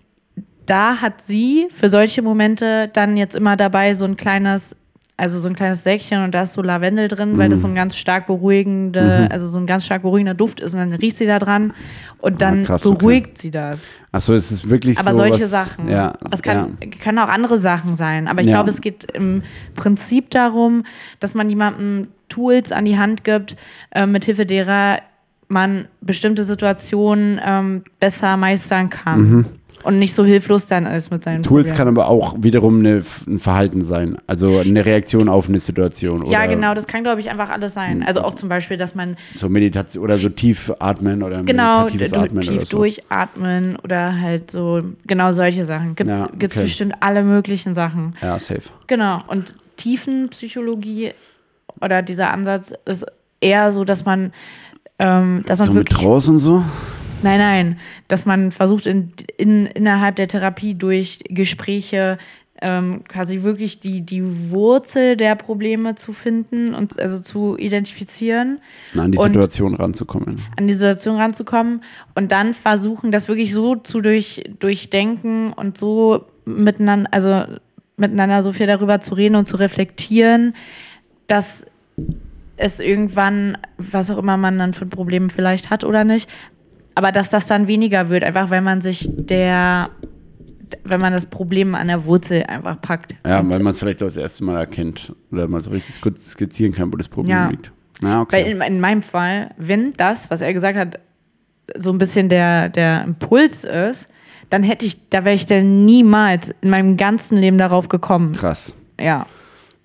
da hat sie für solche Momente dann jetzt immer dabei so ein kleines, also so ein kleines Säckchen und da ist so Lavendel drin, weil das Mhm. so ein ganz stark beruhigende, also so ein ganz stark beruhigender Duft ist und dann riecht sie da dran und dann Ah, krass, okay. beruhigt sie das. Achso, es ist wirklich Aber so. solche was, Sachen. Ja, das kann, können auch andere Sachen sein. Aber ich Ja. glaube, es geht im Prinzip darum, dass man jemandem Tools an die Hand gibt, äh, mithilfe derer man bestimmte Situationen ähm, besser meistern kann. Und nicht so hilflos dann ist mit seinen. Tools Problemen. kann aber auch wiederum eine, ein Verhalten sein. Also eine Reaktion auf eine Situation. Ja, genau, das kann, glaube ich, einfach alles sein. Also auch zum Beispiel, dass man So Meditation oder so tief atmen oder genau meditatives du- Atmen tief oder so. durchatmen oder halt so, genau solche Sachen. Gibt es Ja, okay. bestimmt alle möglichen Sachen. Ja, safe. Genau. Und Tiefenpsychologie oder dieser Ansatz ist eher so, dass man, ähm, dass man so mit wirklich, Trance und so? Nein, nein, dass man versucht in, in, innerhalb der Therapie durch Gespräche ähm, quasi wirklich die, die Wurzel der Probleme zu finden und also zu identifizieren an die Und- Situation ranzukommen. an die Situation ranzukommen und dann versuchen, das wirklich so zu durch, durchdenken und so miteinander, also miteinander so viel darüber zu reden und zu reflektieren, dass es irgendwann, was auch immer man dann für Probleme vielleicht hat oder nicht, aber dass das dann weniger wird, einfach weil man sich der, wenn man das Problem an der Wurzel einfach packt. Ja, weil man es vielleicht auch das erste Mal erkennt oder mal so richtig kurz skizzieren kann, wo das Problem Ja. liegt. Ja, Weil okay. in, in meinem Fall, wenn das, was er gesagt hat, so ein bisschen der, der Impuls ist, dann hätte ich, da wäre ich dann niemals in meinem ganzen Leben darauf gekommen. Krass. Ja.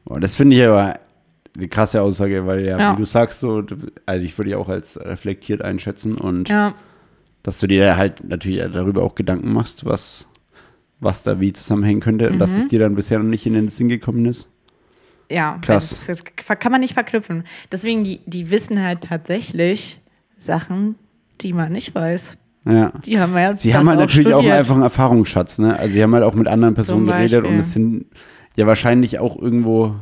Boah, das finde ich aber eine krasse Aussage, weil ja, Ja. wie du sagst, so, also ich würde dich auch als reflektiert einschätzen und Ja. Dass du dir halt natürlich darüber auch Gedanken machst, was, was da wie zusammenhängen könnte und dass Mhm. es dir dann bisher noch nicht in den Sinn gekommen ist. ja, Krass. Das, das kann man nicht verknüpfen. Deswegen, die, die wissen halt tatsächlich Sachen, die man nicht weiß. Ja. Die haben wir jetzt Sie haben halt auch natürlich studiert. auch einfach einen Erfahrungsschatz, ne? Also sie haben halt auch mit anderen Personen geredet und es sind ja wahrscheinlich auch irgendwo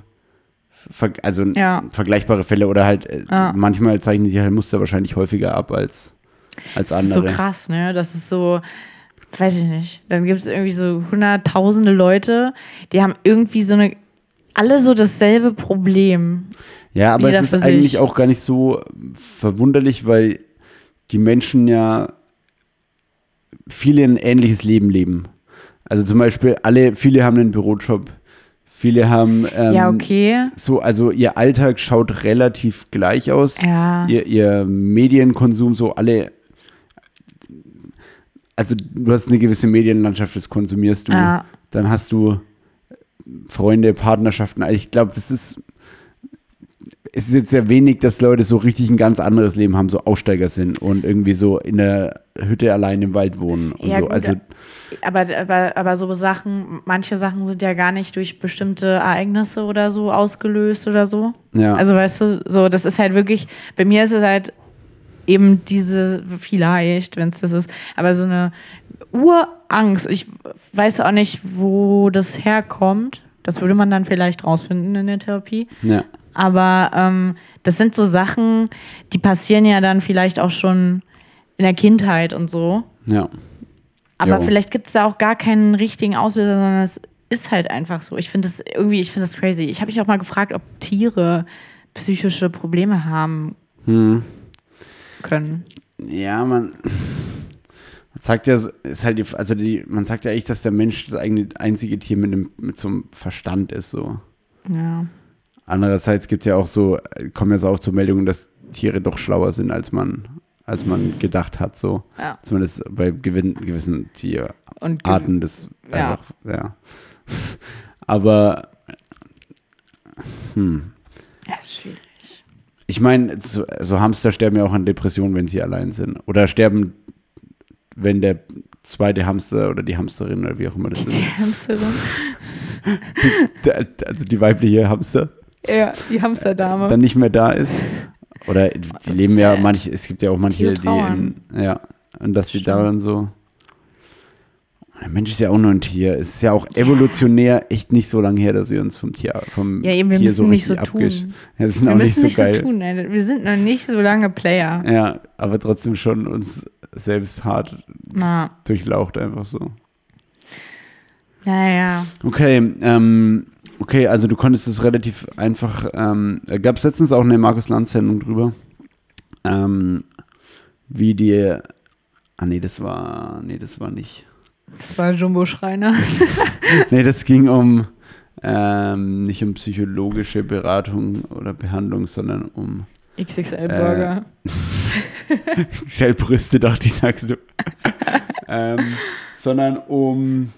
also Ja. vergleichbare Fälle oder halt äh, Ja. manchmal zeichnen sich halt Muster wahrscheinlich häufiger ab als, als Das ist so andere. krass, ne? Das ist so, weiß ich nicht. Dann gibt es irgendwie so hunderttausende Leute, die haben irgendwie so eine, alle so dasselbe Problem. Ja, aber es ist sich. eigentlich auch gar nicht so verwunderlich, weil die Menschen ja viele ein ähnliches Leben leben. Also zum Beispiel alle, viele haben einen Bürojob, viele haben ähm, ja, okay. so, also ihr Alltag schaut relativ gleich aus. Ja. Ihr, ihr Medienkonsum, so alle. Also du hast eine gewisse Medienlandschaft, das konsumierst du. Ja. Dann hast du Freunde, Partnerschaften. Also ich glaube, das ist. Es ist jetzt sehr wenig, dass Leute so richtig ein ganz anderes Leben haben, so Aussteiger sind und irgendwie so in der Hütte allein im Wald wohnen und Ja, so. gut, Also Aber, aber, aber so Sachen, manche Sachen sind ja gar nicht durch bestimmte Ereignisse oder so ausgelöst oder so. ja. Also weißt du, so, das ist halt wirklich, bei mir ist es halt eben diese, vielleicht, wenn es das ist, aber so eine Urangst. Ich weiß auch nicht, wo das herkommt. Das würde man dann vielleicht rausfinden in der Therapie. ja. Aber ähm, das sind so Sachen, die passieren ja dann vielleicht auch schon in der Kindheit und so. Ja. Aber Jo. vielleicht gibt es da auch gar keinen richtigen Auslöser, sondern es ist halt einfach so. Ich finde das irgendwie, ich finde das crazy. Ich habe mich auch mal gefragt, ob Tiere psychische Probleme haben Hm. Können. Ja, man, man sagt ja, ist halt die, also die, man sagt ja echt, dass der Mensch das eigene, einzige Tier mit, einem, mit so einem Verstand ist, so. Ja. Andererseits gibt es ja auch so, kommen ja so auch zur Meldung, dass Tiere doch schlauer sind, als man, als man gedacht hat, so. Ja. Zumindest bei gewissen Tierarten, das Ja. einfach, ja. <laughs> Aber, hm. ja, ist schwierig. Ich meine, so, so Hamster sterben ja auch an Depressionen, wenn sie allein sind. Oder sterben, wenn der zweite Hamster oder die Hamsterin oder wie auch immer das ist. <laughs> Die Hamsterin. Der, also die weibliche Hamster Ja, die Hamsterdame. dann nicht mehr da ist. Oder die leben ja manche, es gibt ja auch manche, die in, ja, und dass die da dann so. Der Mensch ist ja auch nur ein Tier. Es ist ja auch evolutionär echt nicht so lange her, dass wir uns vom Tier, vom Ja, eben, wir Tier müssen so nicht so abgesch. tun. Ja, das sind Wir auch nicht so nicht geil. so tun. Wir sind noch nicht so lange Player. Ja, aber trotzdem schon uns selbst hart Na, durchlaucht einfach so. naja. Okay, ähm, okay, also du konntest es relativ einfach. Ähm, Gab es letztens auch eine Markus Lanz-Sendung drüber, ähm, wie die. Ah nee, das war. Nee, das war nicht. Das war Jumbo Schreiner. <laughs> Nee, das ging um ähm, nicht um psychologische Beratung oder Behandlung, sondern um XXL Burger. <laughs> Zellbrüste, dachte ich, sagst du. <laughs> ähm, sondern um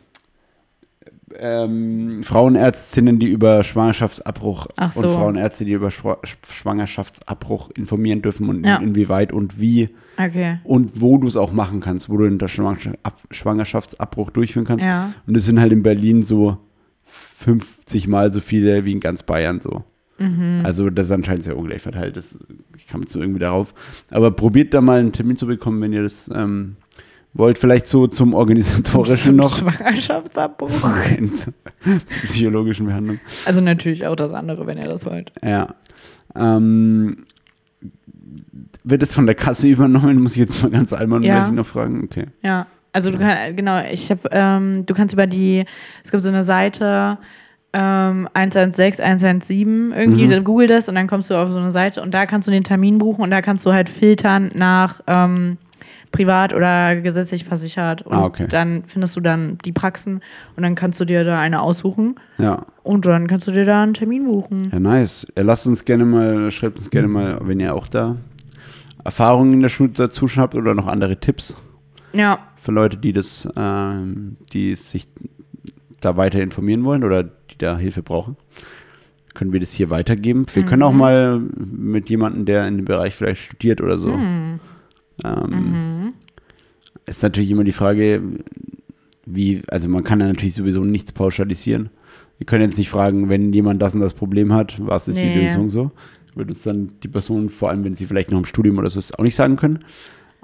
ähm, Frauenärztinnen, die über Schwangerschaftsabbruch Ach und so. Frauenärzte, die über Schwa- Schwangerschaftsabbruch informieren dürfen und Ja. inwieweit und wie Okay. und wo du es auch machen kannst, wo du den Schwangerschaft- Ab- Schwangerschaftsabbruch durchführen kannst. Ja. Und es sind halt in Berlin so 50 Mal so viele wie in ganz Bayern so. Mhm. Also das ist anscheinend sehr ungleich verteilt. Das, ich kam jetzt so irgendwie darauf. Aber probiert da mal einen Termin zu bekommen, wenn ihr das ähm, wollt. Vielleicht so zum Organisatorischen noch. Schwangerschaftsabbruch. Nein, zur, zur psychologischen Behandlung. Also natürlich auch das andere, wenn ihr das wollt. Ja. Ähm, wird es von der Kasse übernommen? Muss ich jetzt mal ganz allmannmäßig Ja. noch fragen? Okay. Ja. Also du kannst, genau, ich habe, ähm, du kannst über die, es gibt so eine Seite, ähm, 116, 117, irgendwie, Mhm. dann google das und dann kommst du auf so eine Seite und da kannst du den Termin buchen und da kannst du halt filtern nach ähm, privat oder gesetzlich versichert und Ah, okay. dann findest du dann die Praxen und dann kannst du dir da eine aussuchen Ja. und dann kannst du dir da einen Termin buchen. Ja, nice. Ja, lasst uns gerne mal, schreibt uns gerne mal, wenn ihr auch da Erfahrungen in der Schule dazu schon habt oder noch andere Tipps Ja, für Leute, die das, ähm, die sich da weiter informieren wollen oder die da Hilfe brauchen. Können wir das hier weitergeben? Wir können auch mal mit jemandem, der in dem Bereich vielleicht studiert oder so. Hm. Ähm, Ist natürlich immer die Frage, wie, also man kann ja natürlich sowieso nichts pauschalisieren, Wir können jetzt nicht fragen, wenn jemand das und das Problem hat, was ist Nee. die Lösung so? Würde uns dann die Person, vor allem wenn sie vielleicht noch im Studium oder so ist, auch nicht sagen können.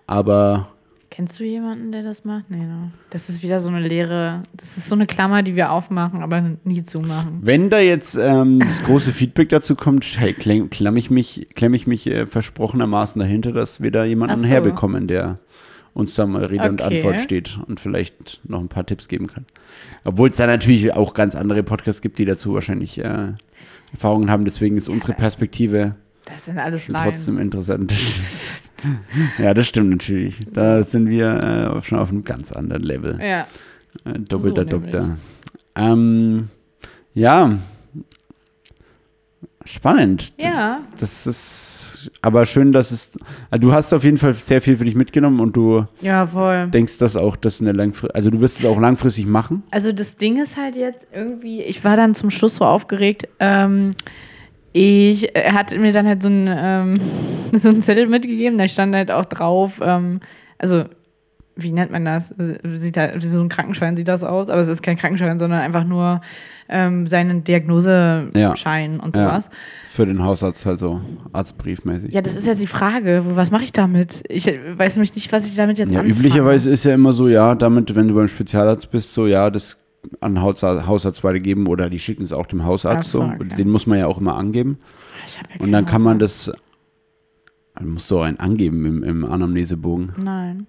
Aber Kennst du jemanden, der das macht? Nee, ne? Das ist wieder so eine leere, das ist so eine Klammer, die wir aufmachen, aber nie zumachen. wenn da jetzt ähm, das große Feedback dazu kommt, hey, klemm, klemm ich mich, klemm ich mich äh, versprochenermaßen dahinter, dass wir da jemanden so. herbekommen, der uns da mal Rede und Okay. Antwort steht und vielleicht noch ein paar Tipps geben kann. Obwohl es da natürlich auch ganz andere Podcasts gibt, die dazu wahrscheinlich äh, Erfahrungen haben. Deswegen ist unsere Perspektive Das sind alles Laien. trotzdem interessant. <laughs> <laughs> ja, das stimmt natürlich. Da sind wir äh, schon auf einem ganz anderen Level. Ja. Äh, doppelter So. Doktor. Ähm, ja. Spannend. Ja. Das, das ist aber schön, dass es. Also du hast auf jeden Fall sehr viel für dich mitgenommen und du Ja, voll. denkst, dass auch das eine langfristig. Also du wirst es auch langfristig machen. Also das Ding ist halt jetzt irgendwie, ich war dann zum Schluss so aufgeregt. Ähm, ich er hat mir dann halt so ein, ähm, <laughs> so einen Zettel mitgegeben, da stand halt auch drauf, ähm, also wie nennt man das? Sieht halt, so ein Krankenschein sieht das aus, aber es ist kein Krankenschein, sondern einfach nur ähm, seinen Diagnoseschein und Ja. sowas. Für den Hausarzt halt so arztbriefmäßig. Ja, das ist jetzt die Frage, was mache ich damit? Ich weiß nämlich nicht, was ich damit jetzt Ja, anfange. üblicherweise ist ja immer so, ja, damit, wenn du beim Spezialarzt bist, so, ja, das an Hausarzt, Hausarzt weitergeben oder die schicken es auch dem Hausarzt so, okay. Den muss man ja auch immer angeben. Hab ja Und dann kann man das, man muss so einen angeben im, im Anamnesebogen. Nein.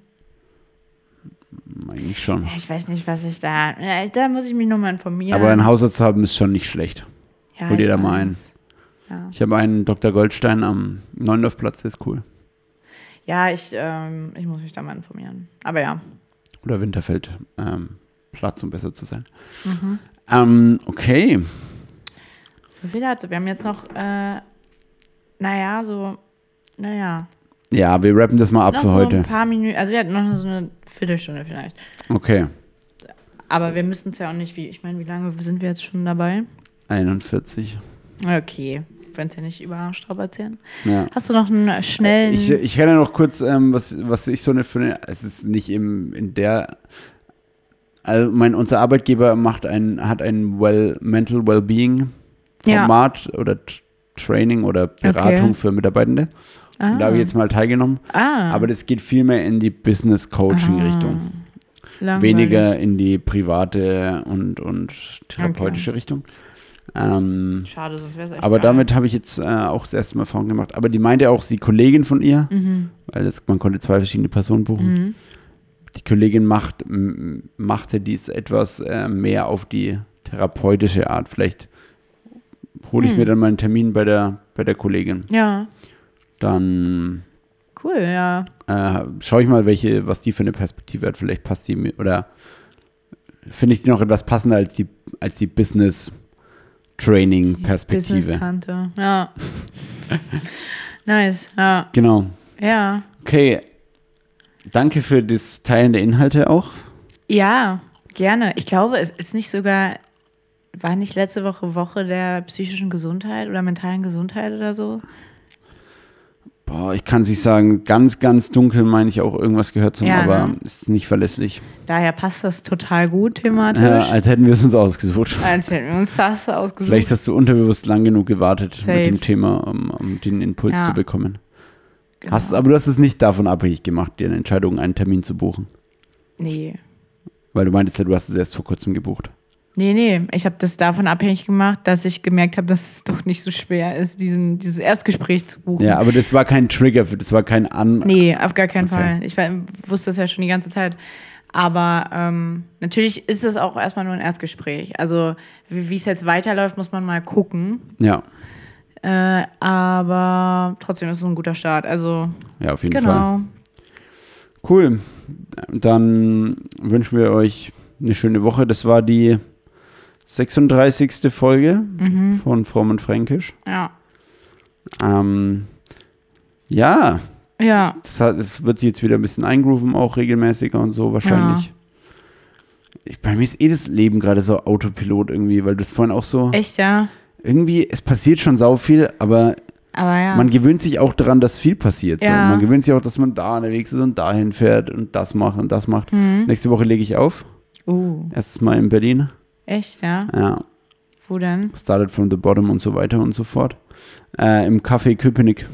Eigentlich schon. Ich weiß nicht, was ich da. Da muss ich mich nochmal informieren. Aber einen Hausarzt haben ist schon nicht schlecht. ja, hol dir da mal einen. Ja, Ich habe einen Dr. Goldstein am Neundorfplatz, der ist cool. ja ich, ähm, ich muss mich da mal informieren. Aber ja. Oder Winterfeld ähm, Platz, um besser zu sein. Mhm. Ähm, okay. So viel dazu. Wir haben jetzt noch, äh, naja, so, naja. Ja, wir rappen das mal ab noch für so heute. ein paar Minuten. Also wir hatten noch so eine Viertelstunde vielleicht. Okay. Aber wir müssen es ja auch nicht, wie, ich meine, wie lange sind wir jetzt schon dabei? 41. Okay. Wir wollen es ja nicht überstrapazieren. Ja. Hast du noch einen schnellen. Ich, ich kann ja noch kurz, ähm, was, was ich so eine für eine, es ist nicht im, in der, also mein, unser Arbeitgeber macht ein, hat ein well, Mental Wellbeing Ja. Format oder T Training oder Beratung Okay. für Mitarbeitende. ah, Und da habe ich jetzt mal teilgenommen. ah, Aber das geht viel mehr in die Business Coaching Richtung. langweilig. Weniger in die private und, und therapeutische Richtung. Ähm, Schade, sonst wäre es echt aber geil. damit habe ich jetzt äh, auch das erste Mal Erfahrung gemacht. Aber die meinte auch, die Kollegin von ihr, Mhm. weil das, man konnte zwei verschiedene Personen buchen. Mhm. Die Kollegin macht, machte dies etwas äh, mehr auf die therapeutische Art. Vielleicht hole ich Hm. mir dann mal einen Termin bei der, bei der Kollegin. Ja, Dann cool, ja. äh, schaue ich mal, welche, was die für eine Perspektive hat. Vielleicht passt die mir oder finde ich die noch etwas passender als die, als die Business Training Perspektive. Business-Tante, ja. <laughs> nice, ja. Genau. Ja. Okay. Danke für das Teilen der Inhalte auch. Ja, gerne. Ich glaube, es ist nicht sogar, war nicht letzte Woche Woche der psychischen Gesundheit oder mentalen Gesundheit oder so? Boah, ich kann es nicht sagen, ganz, ganz dunkel meine ich auch irgendwas gehört zu haben, Ja, aber ne? ist nicht verlässlich. Daher passt das total gut thematisch. Ja, als hätten wir es uns ausgesucht. Als hätten wir uns das ausgesucht. Vielleicht hast du unterbewusst lang genug gewartet Safe. mit dem Thema, um, um den Impuls Ja. zu bekommen. Genau. Hast, aber du hast es nicht davon abhängig gemacht, dir eine Entscheidung, einen Termin zu buchen. Nee. Weil du meintest ja, du hast es erst vor kurzem gebucht. Nee, nee. Ich habe das davon abhängig gemacht, dass ich gemerkt habe, dass es doch nicht so schwer ist, diesen, dieses Erstgespräch zu buchen. Ja, aber das war kein Trigger, für, das war kein An. Nee, auf gar keinen Okay. Fall. Ich war, wusste das ja schon die ganze Zeit. Aber ähm, natürlich ist es auch erstmal nur ein Erstgespräch. Also wie wie es jetzt weiterläuft, muss man mal gucken. Ja, Äh, aber trotzdem ist es ein guter Start. Also ja, auf jeden Fall. genau. Cool. Dann wünschen wir euch eine schöne Woche. Das war die 36. Folge Mhm. von Fromm und Fränkisch. Ja. Ähm, ja, Ja. das, hat, es wird sich jetzt wieder ein bisschen eingrooven, auch regelmäßiger und so wahrscheinlich. Ich, bei mir ist eh das Leben gerade so Autopilot irgendwie, weil du es vorhin auch so. Echt, ja. Irgendwie, es passiert schon sau viel, aber Aber ja. man gewöhnt sich auch daran, dass viel passiert. So. Ja. Man gewöhnt sich auch, dass man da unterwegs ist und dahin fährt und das macht und das macht. Mhm. Nächste Woche lege ich auf. Uh, Erstes Mal in Berlin. echt, ja. Ja. Wo denn? Started from the bottom und so weiter und so fort. Äh, Im Café Köpenick.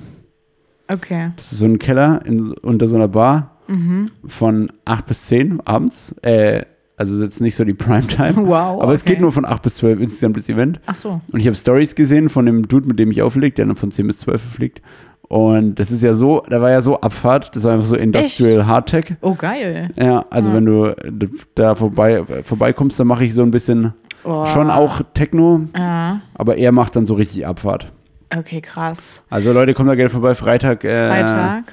Okay. Das ist so ein Keller in, unter so einer Bar Mhm. von 8 bis 10 abends. Äh, also jetzt nicht so die <laughs> Primetime. Wow. Aber es okay. geht nur von 8 bis 12 insgesamt das Event. Ach so. Und ich habe Stories gesehen von dem Dude, mit dem ich auflege, der dann von 10 bis 12 fliegt. Und das ist ja so, da war ja so Abfahrt, das war einfach so Industrial Hardtech. Oh, geil. Ja, also Ja. wenn du da vorbei, vorbeikommst, dann mache ich so ein bisschen Oh. schon auch Techno, Ja. aber er macht dann so richtig Abfahrt. Okay, krass. Also Leute, kommt da gerne vorbei, Freitag, äh, Freitag.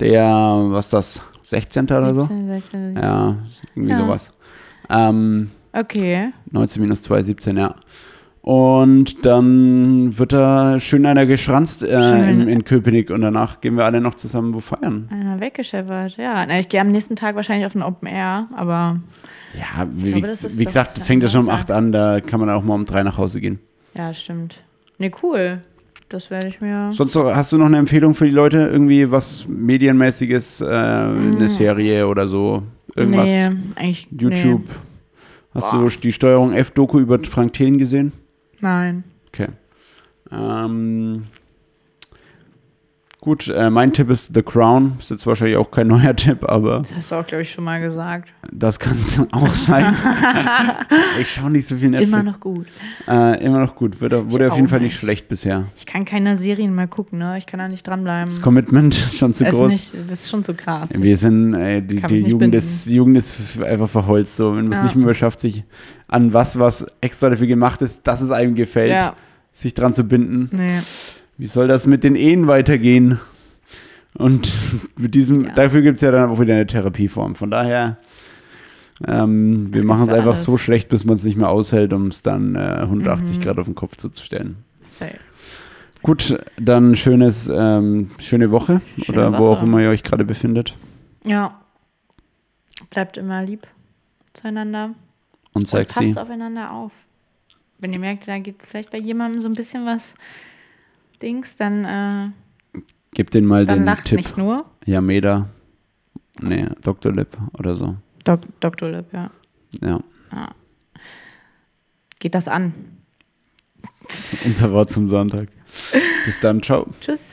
der, was ist das, 16. oder so? 17, 16, Ja, irgendwie Ja. sowas. Ähm, Okay. 19 minus 2, 17, ja. Und dann wird da schön einer geschranzt äh, in, in Köpenick und danach gehen wir alle noch zusammen wo feiern. Einer weggescheppert. Ja, na, ich gehe am nächsten Tag wahrscheinlich auf ein Open Air, aber Ja, wie, glaube, wie gesagt, das fängt ja schon um 8 Samstag. an, da kann man auch mal um 3 nach Hause gehen. ja, stimmt. Ne, cool. Das werde ich mir. Sonst hast du noch eine Empfehlung für die Leute? Irgendwie was Medienmäßiges, äh, eine Serie oder so? Irgendwas? Mm. Nee, eigentlich. YouTube? Nee. Hast Boah. du die Steuerung F-Doku über Frank Thelen gesehen? Nein. Okay. Ähm, gut, äh, mein Tipp ist The Crown. Ist jetzt wahrscheinlich auch kein neuer <laughs> Tipp, aber Das hast du auch, glaube ich, schon mal gesagt. das kann es <laughs> auch sein. <laughs> ich schaue nicht so viel Netflix. Immer noch gut. Äh, immer noch gut. Wurde, wurde Ich auf jeden Fall nicht schlecht bisher. Ich kann keine Serien mehr gucken, ne? Ich kann da nicht dranbleiben. Das Commitment ist schon zu ist groß. nicht, das ist schon zu krass. Wir sind, ey, die, die Jugend, ist, Jugend ist einfach verholzt. So. Wenn man es Ja. nicht mehr schafft, sich an was, was extra dafür gemacht ist, dass es einem gefällt, ja, sich dran zu binden. nee. Wie soll das mit den Ehen weitergehen? Und <laughs> mit diesem, Ja. dafür gibt es ja dann auch wieder eine Therapieform. Von daher, ähm, wir machen es einfach alles. so schlecht, bis man es nicht mehr aushält, um es dann äh, 180 Mhm. Grad auf den Kopf zuzustellen. Safe. Gut, dann schönes, ähm, schöne Woche Schöne oder wo Woche. auch immer ihr euch gerade befindet. Ja. Bleibt immer lieb zueinander. Und Und sexy. passt aufeinander auf. Wenn ihr merkt, da geht vielleicht bei jemandem so ein bisschen was Dings, dann, äh, Gebt den mal dann den lacht Tipp. nicht nur. Yameda. Nee, Dr. Lip oder so. Dok Dr. Lip, ja. Ja. ja. Geht das an. Unser Wort zum Sonntag. Bis dann, ciao. Tschüss.